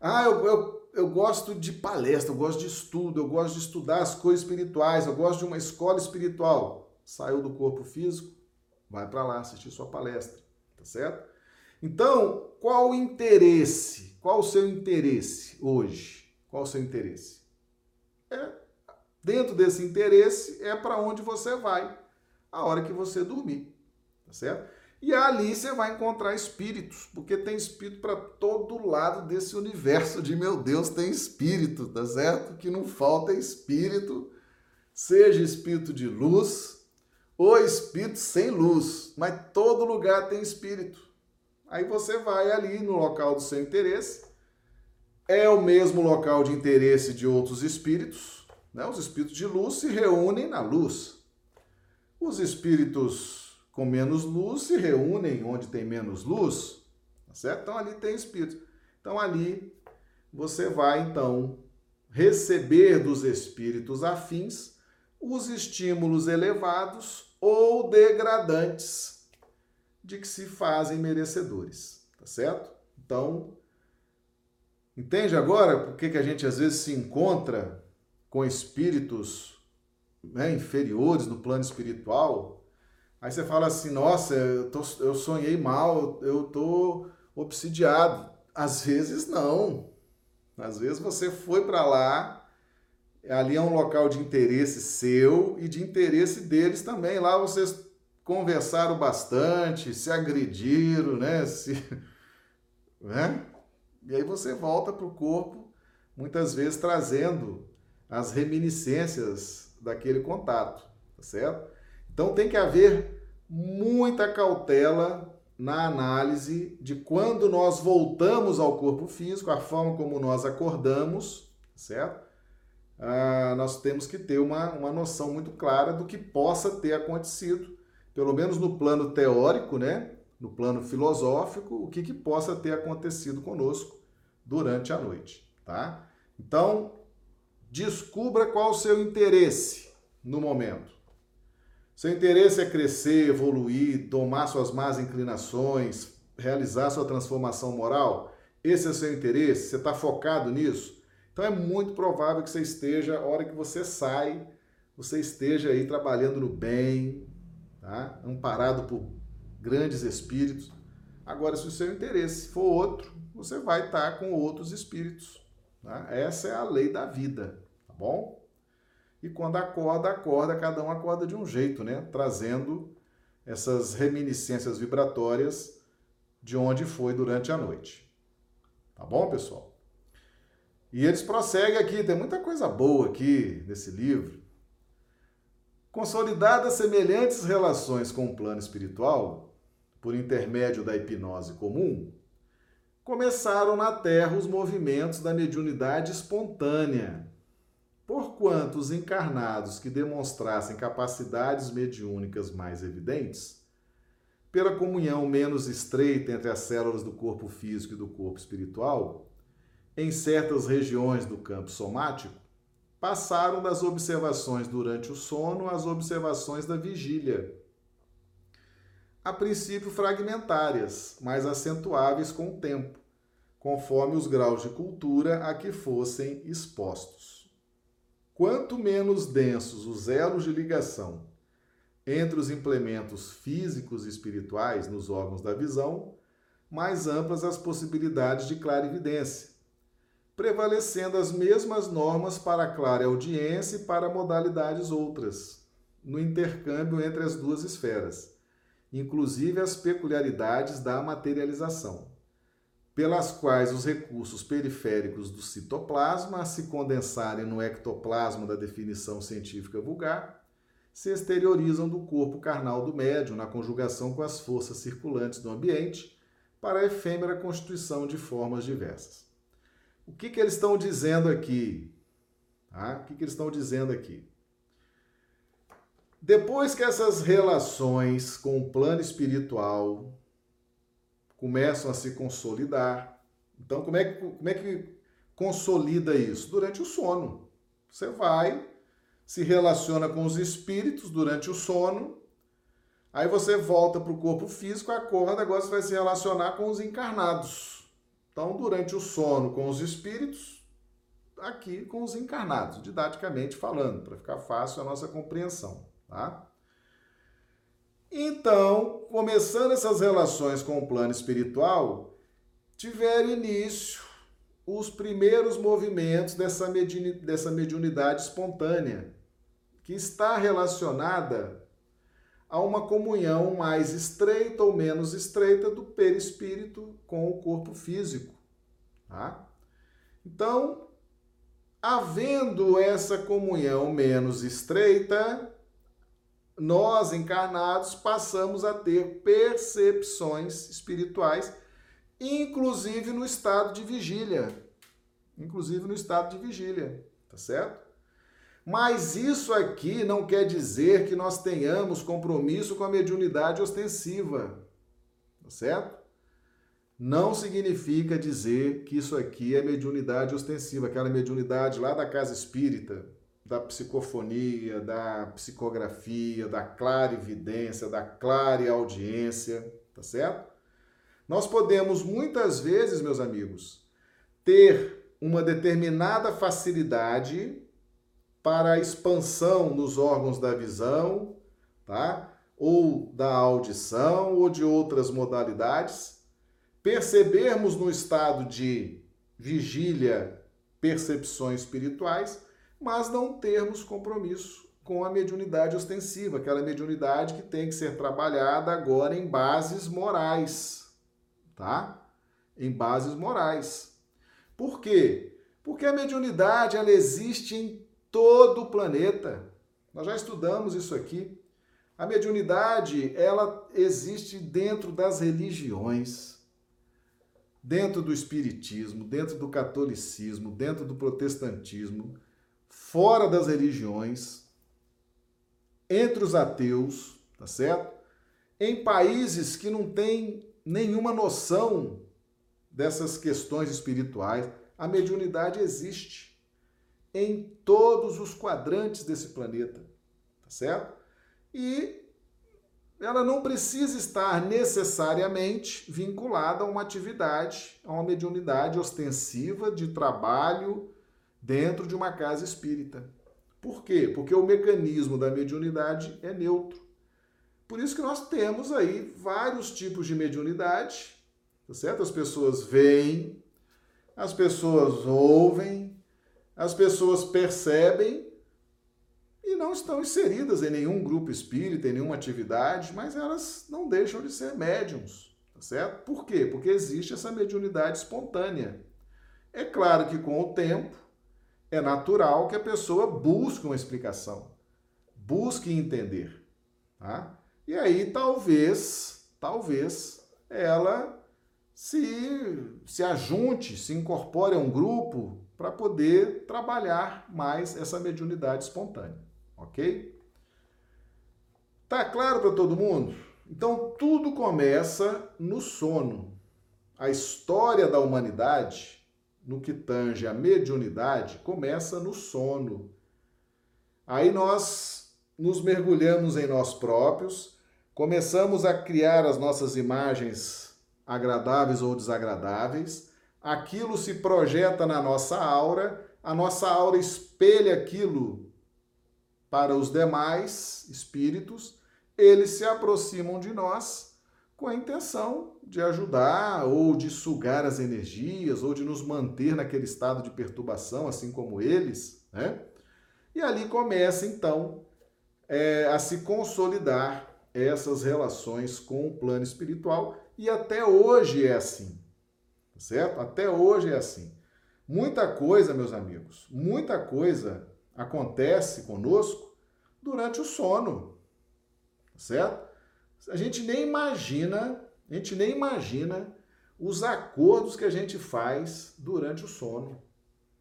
Ah, eu, eu, eu gosto de palestra, eu gosto de estudo, eu gosto de estudar as coisas espirituais, eu gosto de uma escola espiritual. Saiu do corpo físico, vai para lá assistir sua palestra, tá certo? Então, qual o interesse? Qual o seu interesse hoje? Qual o seu interesse? É, dentro desse interesse é para onde você vai a hora que você dormir, tá certo? E ali você vai encontrar espíritos, porque tem espírito para todo lado desse universo de meu Deus, tem espírito, tá certo? Que não falta espírito, seja espírito de luz ou espírito sem luz, mas todo lugar tem espírito. Aí você vai ali no local do seu interesse, é o mesmo local de interesse de outros espíritos, né? Os espíritos de luz se reúnem na luz. Os espíritos com menos luz se reúnem onde tem menos luz, tá certo? Então ali tem espírito. Então ali você vai então receber dos espíritos afins os estímulos elevados ou degradantes de que se fazem merecedores, tá certo? Então, entende agora por que, que a gente às vezes se encontra com espíritos né, inferiores no plano espiritual? Aí você fala assim, nossa, eu, tô, eu sonhei mal, eu tô obsidiado. Às vezes não. Às vezes você foi para lá, ali é um local de interesse seu e de interesse deles também. Lá vocês conversaram bastante, se agrediram, né? Se, <laughs> né? E aí você volta para o corpo, muitas vezes trazendo as reminiscências daquele contato, tá certo? Então tem que haver muita cautela na análise de quando nós voltamos ao corpo físico, a forma como nós acordamos, certo? Ah, nós temos que ter uma, uma noção muito clara do que possa ter acontecido, pelo menos no plano teórico, né? no plano filosófico, o que, que possa ter acontecido conosco durante a noite. Tá? Então, descubra qual o seu interesse no momento. Seu interesse é crescer, evoluir, tomar suas más inclinações, realizar sua transformação moral? Esse é o seu interesse? Você está focado nisso? Então é muito provável que você esteja, a hora que você sai, você esteja aí trabalhando no bem, tá? amparado por grandes espíritos. Agora, se o seu interesse for outro, você vai estar com outros espíritos. Tá? Essa é a lei da vida, tá bom? E quando acorda, acorda, cada um acorda de um jeito, né? Trazendo essas reminiscências vibratórias de onde foi durante a noite. Tá bom, pessoal? E eles prosseguem aqui, tem muita coisa boa aqui nesse livro. Consolidadas semelhantes relações com o plano espiritual, por intermédio da hipnose comum, começaram na Terra os movimentos da mediunidade espontânea, Porquanto os encarnados que demonstrassem capacidades mediúnicas mais evidentes, pela comunhão menos estreita entre as células do corpo físico e do corpo espiritual, em certas regiões do campo somático, passaram das observações durante o sono às observações da vigília. A princípio fragmentárias, mas acentuáveis com o tempo, conforme os graus de cultura a que fossem expostos. Quanto menos densos os elos de ligação entre os implementos físicos e espirituais nos órgãos da visão, mais amplas as possibilidades de clarividência, prevalecendo as mesmas normas para a clara audiência e para modalidades outras, no intercâmbio entre as duas esferas, inclusive as peculiaridades da materialização pelas quais os recursos periféricos do citoplasma, a se condensarem no ectoplasma da definição científica vulgar, se exteriorizam do corpo carnal do médium na conjugação com as forças circulantes do ambiente para a efêmera constituição de formas diversas. O que, que eles estão dizendo aqui? Ah, o que, que eles estão dizendo aqui? Depois que essas relações com o plano espiritual começam a se consolidar. Então, como é que, como é que consolida isso? Durante o sono. Você vai, se relaciona com os espíritos durante o sono, aí você volta para o corpo físico, acorda, agora você vai se relacionar com os encarnados. Então, durante o sono com os espíritos, aqui com os encarnados, didaticamente falando, para ficar fácil a nossa compreensão, tá? Então, começando essas relações com o plano espiritual, tiveram início os primeiros movimentos dessa, dessa mediunidade espontânea, que está relacionada a uma comunhão mais estreita ou menos estreita do perispírito com o corpo físico. Tá? Então, havendo essa comunhão menos estreita, nós encarnados passamos a ter percepções espirituais, inclusive no estado de vigília. Inclusive no estado de vigília, tá certo? Mas isso aqui não quer dizer que nós tenhamos compromisso com a mediunidade ostensiva, tá certo? não significa dizer que isso aqui é mediunidade ostensiva, aquela mediunidade lá da casa espírita, da psicofonia, da psicografia, da clarividência, da clareaudiência, tá certo? Nós podemos muitas vezes, meus amigos, ter uma determinada facilidade para a expansão nos órgãos da visão, tá? Ou da audição ou de outras modalidades, percebermos no estado de vigília percepções espirituais mas não termos compromisso com a mediunidade ostensiva, aquela mediunidade que tem que ser trabalhada agora em bases morais, tá? Em bases morais. Por quê? Porque a mediunidade ela existe em todo o planeta. Nós já estudamos isso aqui. A mediunidade, ela existe dentro das religiões, dentro do espiritismo, dentro do catolicismo, dentro do protestantismo, fora das religiões, entre os ateus, tá certo? Em países que não têm nenhuma noção dessas questões espirituais, a mediunidade existe em todos os quadrantes desse planeta, tá certo? E ela não precisa estar necessariamente vinculada a uma atividade, a uma mediunidade ostensiva de trabalho dentro de uma casa espírita. Por quê? Porque o mecanismo da mediunidade é neutro. Por isso que nós temos aí vários tipos de mediunidade, tá certo? As pessoas veem, as pessoas ouvem, as pessoas percebem e não estão inseridas em nenhum grupo espírita, em nenhuma atividade, mas elas não deixam de ser médiums, tá certo? Por quê? Porque existe essa mediunidade espontânea. É claro que com o tempo é natural que a pessoa busque uma explicação, busque entender. Tá? E aí talvez, talvez ela se, se ajunte, se incorpore a um grupo para poder trabalhar mais essa mediunidade espontânea, ok? Tá claro para todo mundo? Então tudo começa no sono. A história da humanidade no que tange a mediunidade começa no sono. Aí nós nos mergulhamos em nós próprios, começamos a criar as nossas imagens agradáveis ou desagradáveis, aquilo se projeta na nossa aura, a nossa aura espelha aquilo para os demais espíritos, eles se aproximam de nós com a intenção de ajudar ou de sugar as energias ou de nos manter naquele estado de perturbação, assim como eles, né? E ali começa então é, a se consolidar essas relações com o plano espiritual e até hoje é assim, certo? Até hoje é assim. Muita coisa, meus amigos, muita coisa acontece conosco durante o sono, certo? A gente nem imagina, a gente nem imagina os acordos que a gente faz durante o sono,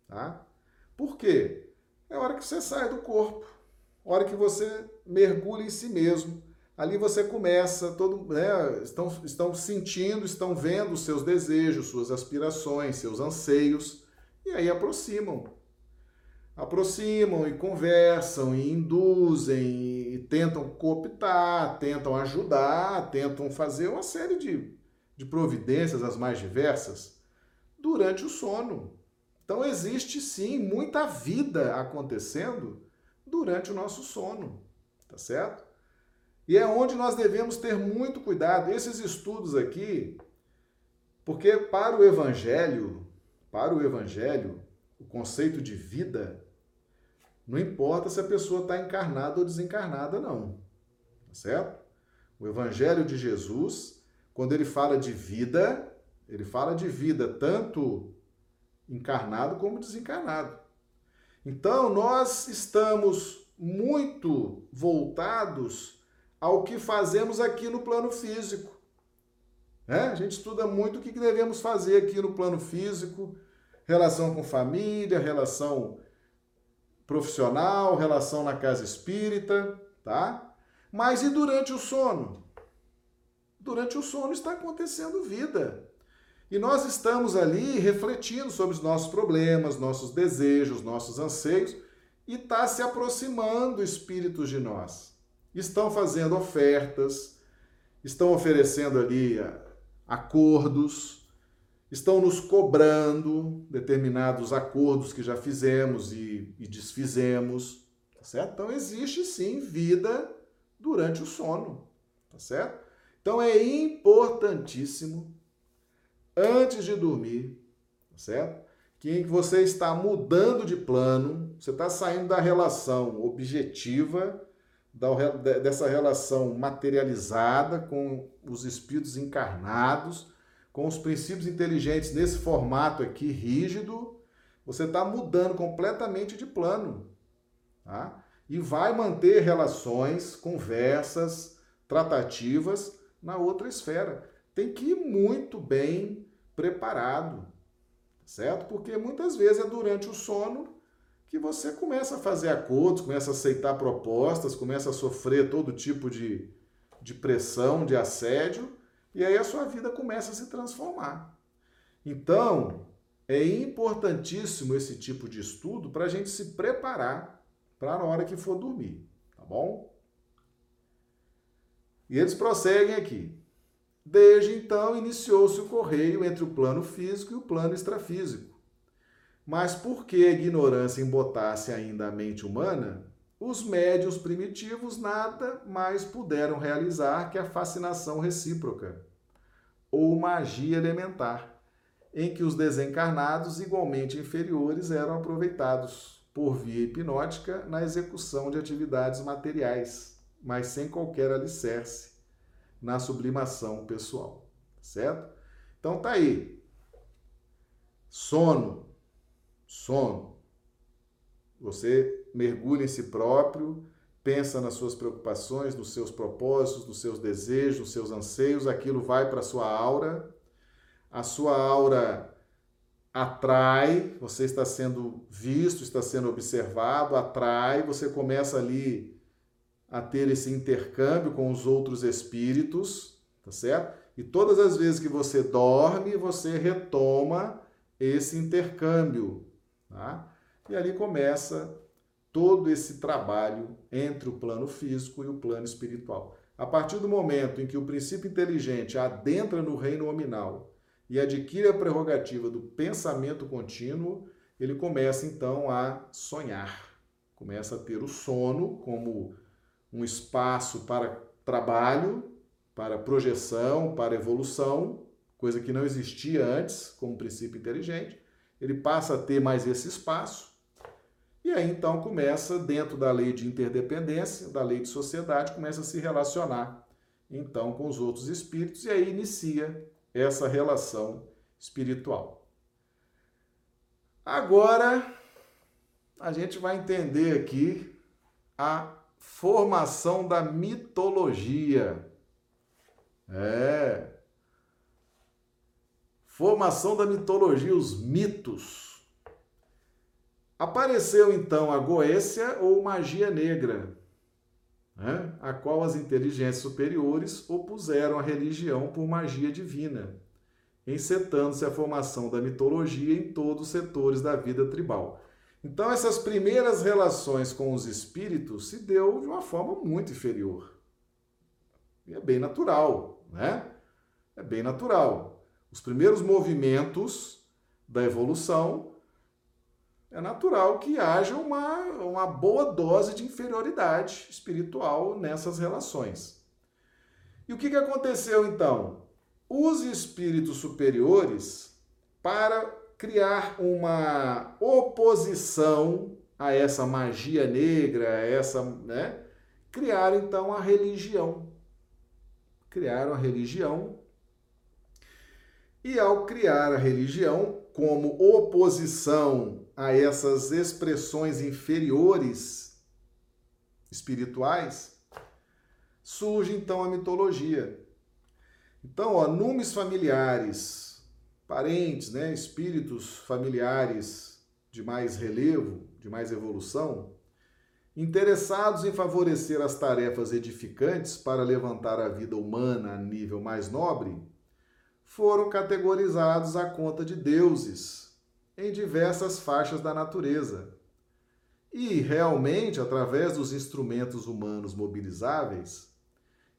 tá? Por quê? É a hora que você sai do corpo, a hora que você mergulha em si mesmo. Ali você começa, todo, né, estão, estão sentindo, estão vendo os seus desejos, suas aspirações, seus anseios, e aí aproximam aproximam e conversam e induzem e tentam cooptar, tentam ajudar, tentam fazer uma série de, de providências as mais diversas durante o sono. Então existe sim muita vida acontecendo durante o nosso sono, tá certo? E é onde nós devemos ter muito cuidado. Esses estudos aqui, porque para o evangelho, para o evangelho, o conceito de vida não importa se a pessoa está encarnada ou desencarnada, não. Tá certo? O Evangelho de Jesus, quando ele fala de vida, ele fala de vida tanto encarnado como desencarnado. Então, nós estamos muito voltados ao que fazemos aqui no plano físico. É? A gente estuda muito o que devemos fazer aqui no plano físico, relação com família, relação profissional, relação na casa espírita, tá? Mas e durante o sono? Durante o sono está acontecendo vida. E nós estamos ali refletindo sobre os nossos problemas, nossos desejos, nossos anseios, e está se aproximando espíritos de nós. Estão fazendo ofertas, estão oferecendo ali ah, acordos, estão nos cobrando determinados acordos que já fizemos e, e desfizemos, tá certo? Então existe sim vida durante o sono, tá certo? Então é importantíssimo antes de dormir, tá certo? Que você está mudando de plano, você está saindo da relação objetiva, da, dessa relação materializada com os espíritos encarnados, com os princípios inteligentes nesse formato aqui rígido, você está mudando completamente de plano. Tá? E vai manter relações, conversas, tratativas na outra esfera. Tem que ir muito bem preparado, certo? Porque muitas vezes é durante o sono que você começa a fazer acordos, começa a aceitar propostas, começa a sofrer todo tipo de, de pressão, de assédio, e aí a sua vida começa a se transformar. Então, é importantíssimo esse tipo de estudo para a gente se preparar para a hora que for dormir, tá bom? E eles prosseguem aqui. Desde então, iniciou-se o correio entre o plano físico e o plano extrafísico. Mas porque a ignorância embotasse ainda a mente humana, os médios primitivos nada mais puderam realizar que a fascinação recíproca, ou magia elementar, em que os desencarnados igualmente inferiores eram aproveitados por via hipnótica na execução de atividades materiais, mas sem qualquer alicerce na sublimação pessoal, certo? Então tá aí. Sono. Sono. Você mergulha em si próprio, pensa nas suas preocupações, nos seus propósitos, nos seus desejos, nos seus anseios, aquilo vai para a sua aura. A sua aura atrai, você está sendo visto, está sendo observado, atrai, você começa ali a ter esse intercâmbio com os outros espíritos, tá certo? E todas as vezes que você dorme, você retoma esse intercâmbio, tá? E ali começa todo esse trabalho entre o plano físico e o plano espiritual. A partir do momento em que o princípio inteligente adentra no reino nominal e adquire a prerrogativa do pensamento contínuo, ele começa então a sonhar, começa a ter o sono como um espaço para trabalho, para projeção, para evolução, coisa que não existia antes como princípio inteligente. Ele passa a ter mais esse espaço. E aí então começa, dentro da lei de interdependência, da lei de sociedade, começa a se relacionar então com os outros espíritos e aí inicia essa relação espiritual. Agora a gente vai entender aqui a formação da mitologia. É. Formação da mitologia, os mitos. Apareceu então a Goécia ou magia negra, né? a qual as inteligências superiores opuseram a religião por magia divina, encetando-se a formação da mitologia em todos os setores da vida tribal. Então, essas primeiras relações com os espíritos se deu de uma forma muito inferior. E é bem natural, né? É bem natural. Os primeiros movimentos da evolução é natural que haja uma, uma boa dose de inferioridade espiritual nessas relações. E o que, que aconteceu então? Os espíritos superiores, para criar uma oposição a essa magia negra, a essa, né? Criaram então a religião. Criaram a religião. E ao criar a religião como oposição a essas expressões inferiores espirituais, surge então a mitologia. Então, ó, familiares, parentes, né, espíritos familiares de mais relevo, de mais evolução, interessados em favorecer as tarefas edificantes para levantar a vida humana a nível mais nobre, foram categorizados à conta de deuses em diversas faixas da natureza. E realmente, através dos instrumentos humanos mobilizáveis,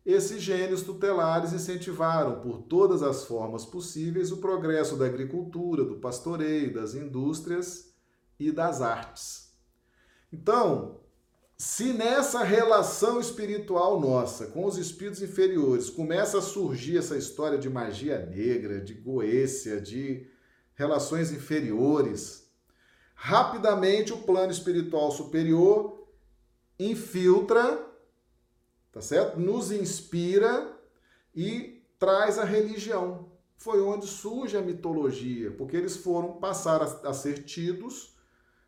esses gênios tutelares incentivaram por todas as formas possíveis o progresso da agricultura, do pastoreio, das indústrias e das artes. Então, se nessa relação espiritual nossa com os espíritos inferiores começa a surgir essa história de magia negra, de goécia, de relações inferiores, rapidamente o plano espiritual superior infiltra, tá certo? Nos inspira e traz a religião. Foi onde surge a mitologia, porque eles foram passar a, ser tidos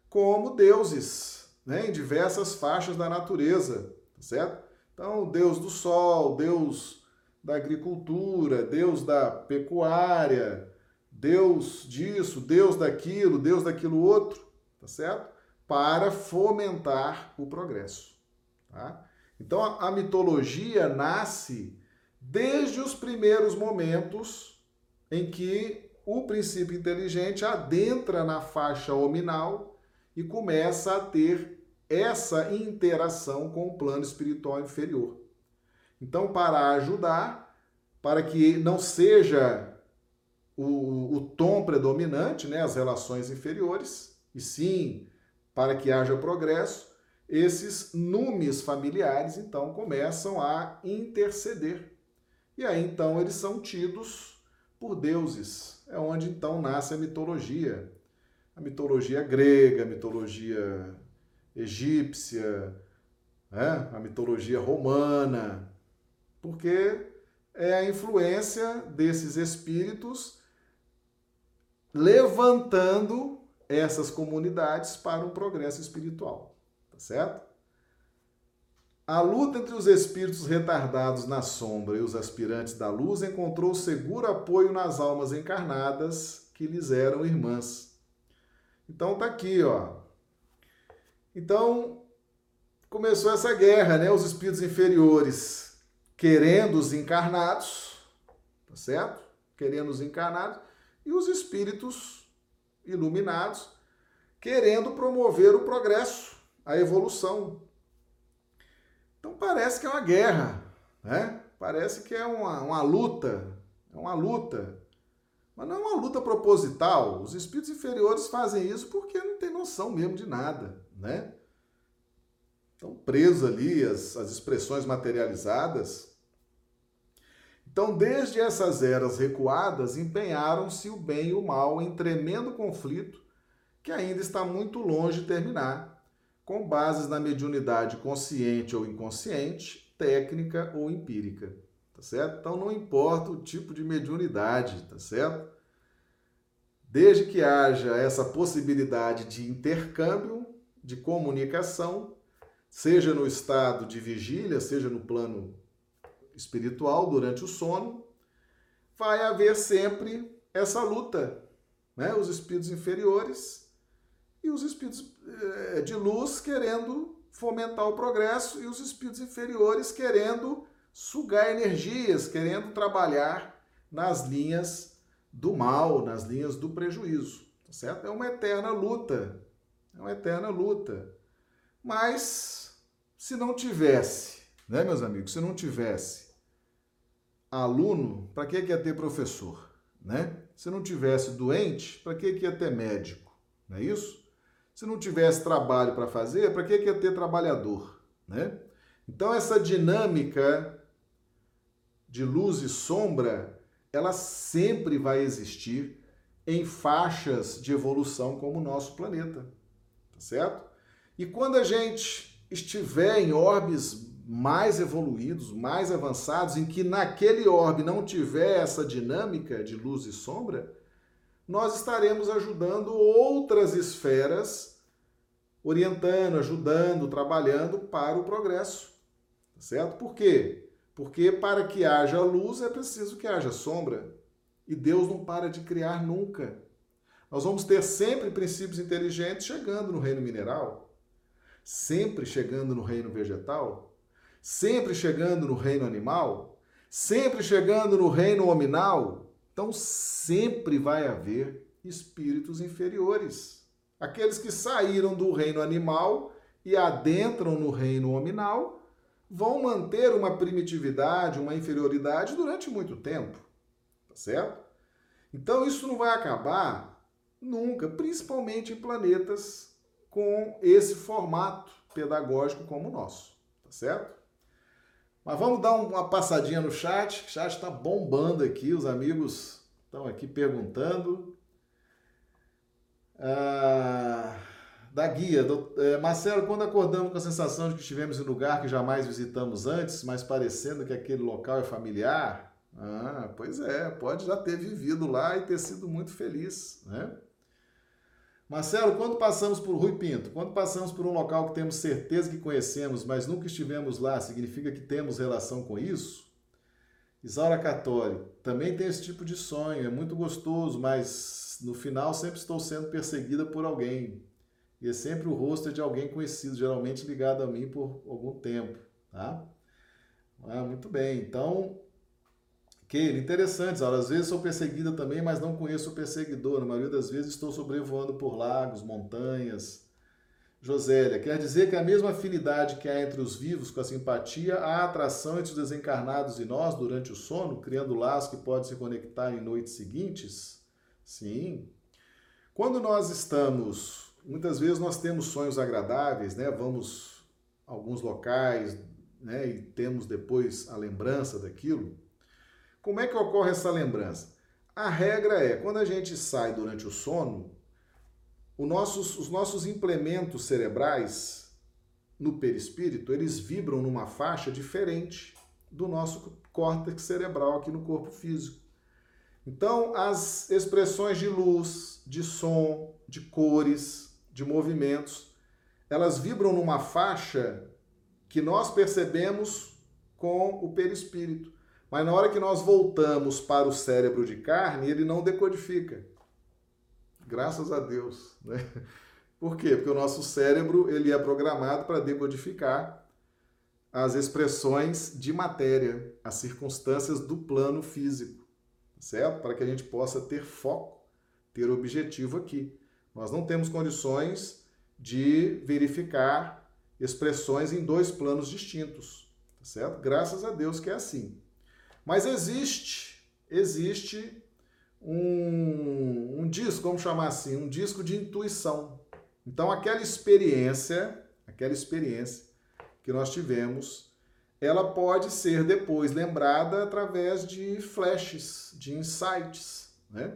como deuses, né, em diversas faixas da natureza, tá certo? Então, Deus do sol, Deus da agricultura, Deus da pecuária, Deus disso, Deus daquilo, Deus daquilo outro, tá certo? Para fomentar o progresso. Tá? Então a, a mitologia nasce desde os primeiros momentos em que o princípio inteligente adentra na faixa hominal e começa a ter essa interação com o plano espiritual inferior. Então, para ajudar, para que não seja o, o tom predominante, né, as relações inferiores, e sim para que haja progresso, esses numes familiares então começam a interceder. E aí então eles são tidos por deuses. É onde então nasce a mitologia. A mitologia grega, a mitologia egípcia, né? a mitologia romana, porque é a influência desses espíritos levantando essas comunidades para um progresso espiritual, tá certo? A luta entre os espíritos retardados na sombra e os aspirantes da luz encontrou seguro apoio nas almas encarnadas que lhes eram irmãs. Então tá aqui, ó. Então começou essa guerra, né? Os espíritos inferiores querendo os encarnados, tá certo? Querendo os encarnados e os espíritos iluminados querendo promover o progresso, a evolução. Então parece que é uma guerra, né? Parece que é uma, uma luta, é uma luta. Mas não é uma luta proposital. Os espíritos inferiores fazem isso porque não tem noção mesmo de nada, né? Estão presos ali as, as expressões materializadas então, desde essas eras recuadas, empenharam-se o bem e o mal em tremendo conflito que ainda está muito longe de terminar, com bases na mediunidade consciente ou inconsciente, técnica ou empírica, tá certo? Então não importa o tipo de mediunidade, tá certo? Desde que haja essa possibilidade de intercâmbio, de comunicação, seja no estado de vigília, seja no plano espiritual durante o sono, vai haver sempre essa luta, né? Os espíritos inferiores e os espíritos eh, de luz querendo fomentar o progresso e os espíritos inferiores querendo sugar energias, querendo trabalhar nas linhas do mal, nas linhas do prejuízo, tá certo? É uma eterna luta, é uma eterna luta. Mas se não tivesse, né, meus amigos, se não tivesse aluno, para que, que ia ter professor? Né? Se não tivesse doente, para que, que ia ter médico? Não é isso? Se não tivesse trabalho para fazer, para que, que ia ter trabalhador? Né? Então, essa dinâmica de luz e sombra, ela sempre vai existir em faixas de evolução como o nosso planeta. Tá certo? E quando a gente estiver em orbes mais evoluídos, mais avançados, em que naquele orbe não tiver essa dinâmica de luz e sombra, nós estaremos ajudando outras esferas, orientando, ajudando, trabalhando para o progresso. Tá certo? Por quê? Porque para que haja luz é preciso que haja sombra. E Deus não para de criar nunca. Nós vamos ter sempre princípios inteligentes chegando no reino mineral, sempre chegando no reino vegetal, sempre chegando no reino animal, sempre chegando no reino hominal, Então sempre vai haver espíritos inferiores. Aqueles que saíram do reino animal e adentram no reino hominal vão manter uma primitividade, uma inferioridade durante muito tempo. Tá certo? Então isso não vai acabar nunca, principalmente em planetas com esse formato pedagógico como o nosso. Tá certo? Mas vamos dar uma passadinha no chat. O chat está bombando aqui, os amigos estão aqui perguntando. Ah, da guia. Do, é, Marcelo, quando acordamos com a sensação de que estivemos em lugar que jamais visitamos antes, mas parecendo que aquele local é familiar, ah, pois é, pode já ter vivido lá e ter sido muito feliz, né? Marcelo, quando passamos por Rui Pinto, quando passamos por um local que temos certeza que conhecemos, mas nunca estivemos lá, significa que temos relação com isso? Isaura Catori, também tem esse tipo de sonho, é muito gostoso, mas no final sempre estou sendo perseguida por alguém. E é sempre o rosto de alguém conhecido, geralmente ligado a mim por algum tempo, tá? Ah, muito bem. Então, Keila, interessante, Zara. Às vezes sou perseguida também, mas não conheço o perseguidor. Na maioria das vezes estou sobrevoando por lagos, montanhas. Josélia, quer dizer que a mesma afinidade que há entre os vivos com a simpatia, há atração entre os desencarnados e nós durante o sono, criando laços que podem se conectar em noites seguintes? Sim. Quando nós estamos, muitas vezes nós temos sonhos agradáveis, né? Vamos a alguns locais, né? E temos depois a lembrança daquilo. Como é que ocorre essa lembrança? A regra é, quando a gente sai durante o sono, nossos, os nossos implementos cerebrais no perispírito, eles vibram numa faixa diferente do nosso córtex cerebral aqui no corpo físico. Então, as expressões de luz, de som, de cores, de movimentos, elas vibram numa faixa que nós percebemos com o perispírito. Mas na hora que nós voltamos para o cérebro de carne, ele não decodifica. Graças a Deus, né? Por quê? Porque o nosso cérebro ele é programado para decodificar as expressões de matéria, as circunstâncias do plano físico, certo? Para que a gente possa ter foco, ter objetivo aqui. Nós não temos condições de verificar expressões em dois planos distintos, certo? Graças a Deus que é assim. Mas existe, existe um, um disco, vamos chamar assim, um disco de intuição. Então, aquela experiência, aquela experiência que nós tivemos, ela pode ser depois lembrada através de flashes, de insights, né?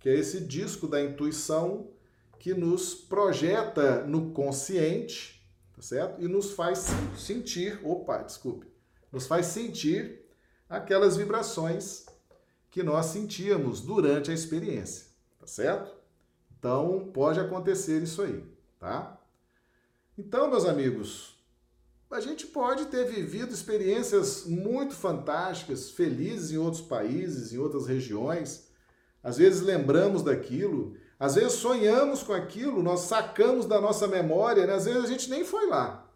Que é esse disco da intuição que nos projeta no consciente, tá certo? E nos faz sentir, opa, desculpe, nos faz sentir aquelas vibrações que nós sentíamos durante a experiência, tá certo? Então, pode acontecer isso aí, tá? Então, meus amigos, a gente pode ter vivido experiências muito fantásticas, felizes em outros países, em outras regiões. Às vezes lembramos daquilo, às vezes sonhamos com aquilo, nós sacamos da nossa memória, né? às vezes a gente nem foi lá,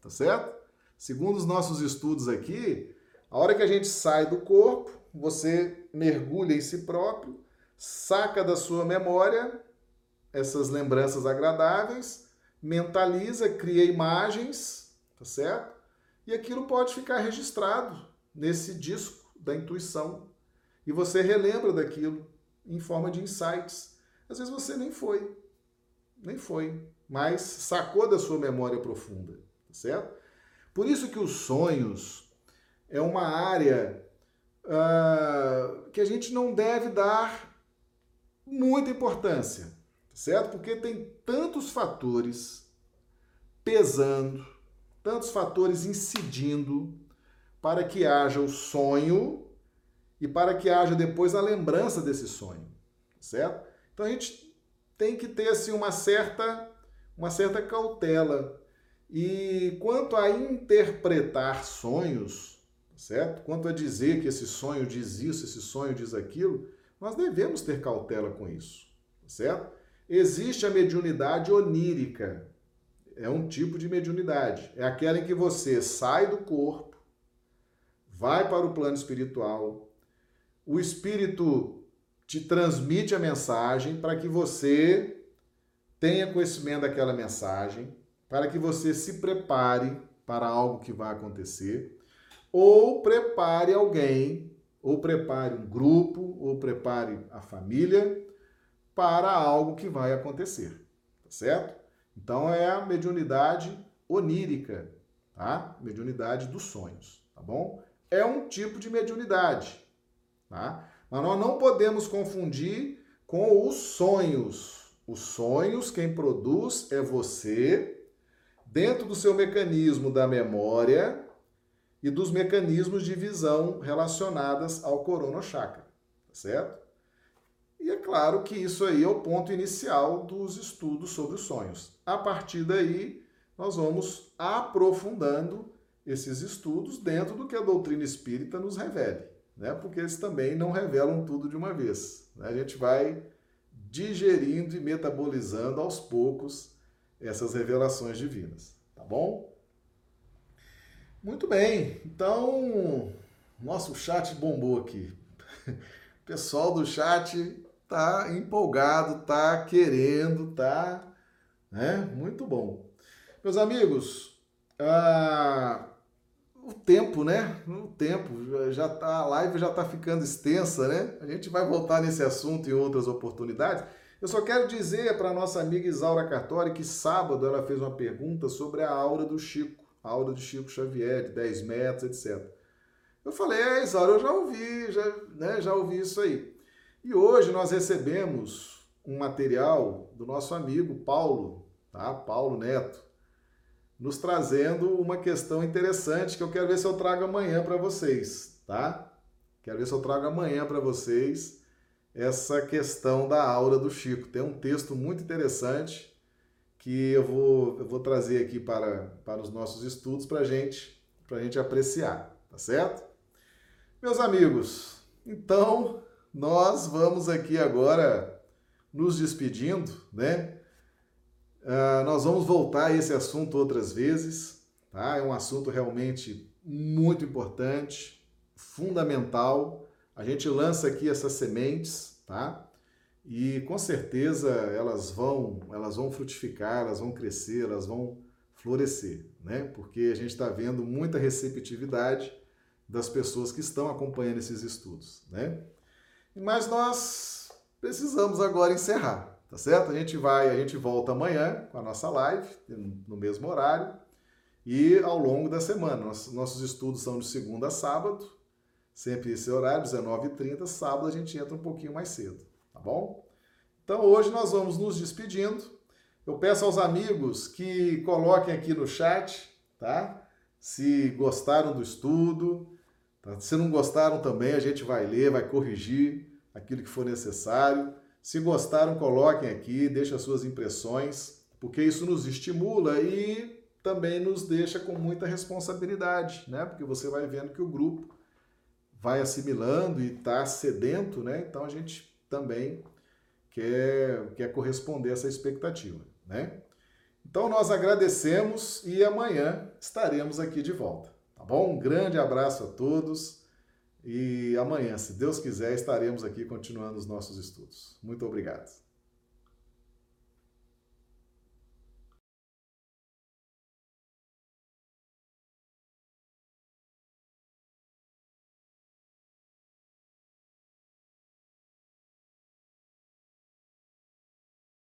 tá certo? Segundo os nossos estudos aqui, a hora que a gente sai do corpo, você mergulha em si próprio, saca da sua memória essas lembranças agradáveis, mentaliza, cria imagens, tá certo? E aquilo pode ficar registrado nesse disco da intuição. E você relembra daquilo em forma de insights. Às vezes você nem foi, nem foi, mas sacou da sua memória profunda, tá certo? Por isso que os sonhos, é uma área uh, que a gente não deve dar muita importância, certo? Porque tem tantos fatores pesando, tantos fatores incidindo para que haja o sonho e para que haja depois a lembrança desse sonho, certo? Então a gente tem que ter assim uma certa uma certa cautela. E quanto a interpretar sonhos, certo? Quanto a dizer que esse sonho diz isso, esse sonho diz aquilo, nós devemos ter cautela com isso, certo? Existe a mediunidade onírica. É um tipo de mediunidade. É aquela em que você sai do corpo, vai para o plano espiritual, o espírito te transmite a mensagem para que você tenha conhecimento daquela mensagem, para que você se prepare para algo que vai acontecer, ou prepare alguém, ou prepare um grupo, ou prepare a família para algo que vai acontecer, tá certo? Então é a mediunidade onírica, tá? Mediunidade dos sonhos, tá bom? É um tipo de mediunidade, tá? Mas nós não podemos confundir com os sonhos. Os sonhos, quem produz é você, dentro do seu mecanismo da memória e dos mecanismos de visão relacionadas ao chakra, tá certo? E é claro que isso aí é o ponto inicial dos estudos sobre os sonhos. A partir daí, nós vamos aprofundando esses estudos dentro do que a doutrina espírita nos revele, né? Porque eles também não revelam tudo de uma vez. Né? A gente vai digerindo e metabolizando aos poucos essas revelações divinas, tá bom? Muito bem, então nosso chat bombou aqui. O <laughs> pessoal do chat tá empolgado, tá querendo, tá, né? Muito bom. Meus amigos, ah, o tempo, né? O tempo já tá, a live já tá ficando extensa, né? A gente vai voltar nesse assunto em outras oportunidades. Eu só quero dizer para nossa amiga Isaura Cartori que sábado ela fez uma pergunta sobre a aura do Chico, a aura do Chico Xavier, de 10 metros, etc. Eu falei, é, Isaura, eu já ouvi, já, né, já ouvi isso aí. E hoje nós recebemos um material do nosso amigo Paulo, tá? Paulo Neto, nos trazendo uma questão interessante que eu quero ver se eu trago amanhã para vocês, tá? Quero ver se eu trago amanhã para vocês essa questão da aura do Chico. Tem um texto muito interessante que eu vou, eu vou trazer aqui para, para os nossos estudos para gente, a gente apreciar, tá certo? Meus amigos, então nós vamos aqui agora nos despedindo, né? Uh, nós vamos voltar a esse assunto outras vezes, tá? É um assunto realmente muito importante, fundamental a gente lança aqui essas sementes, tá? E com certeza elas vão, elas vão frutificar, elas vão crescer, elas vão florescer, né? Porque a gente está vendo muita receptividade das pessoas que estão acompanhando esses estudos, né? Mas nós precisamos agora encerrar, tá certo? A gente vai, a gente volta amanhã com a nossa live no mesmo horário e ao longo da semana. Nossos estudos são de segunda a sábado Sempre esse horário, 19h30, sábado a gente entra um pouquinho mais cedo, tá bom? Então hoje nós vamos nos despedindo. Eu peço aos amigos que coloquem aqui no chat, tá? Se gostaram do estudo, tá? se não gostaram também, a gente vai ler, vai corrigir aquilo que for necessário. Se gostaram, coloquem aqui, deixem as suas impressões, porque isso nos estimula e também nos deixa com muita responsabilidade, né? Porque você vai vendo que o grupo vai assimilando e está sedento, né? Então a gente também quer, quer corresponder a essa expectativa, né? Então nós agradecemos e amanhã estaremos aqui de volta, tá bom? Um grande abraço a todos e amanhã, se Deus quiser, estaremos aqui continuando os nossos estudos. Muito obrigado.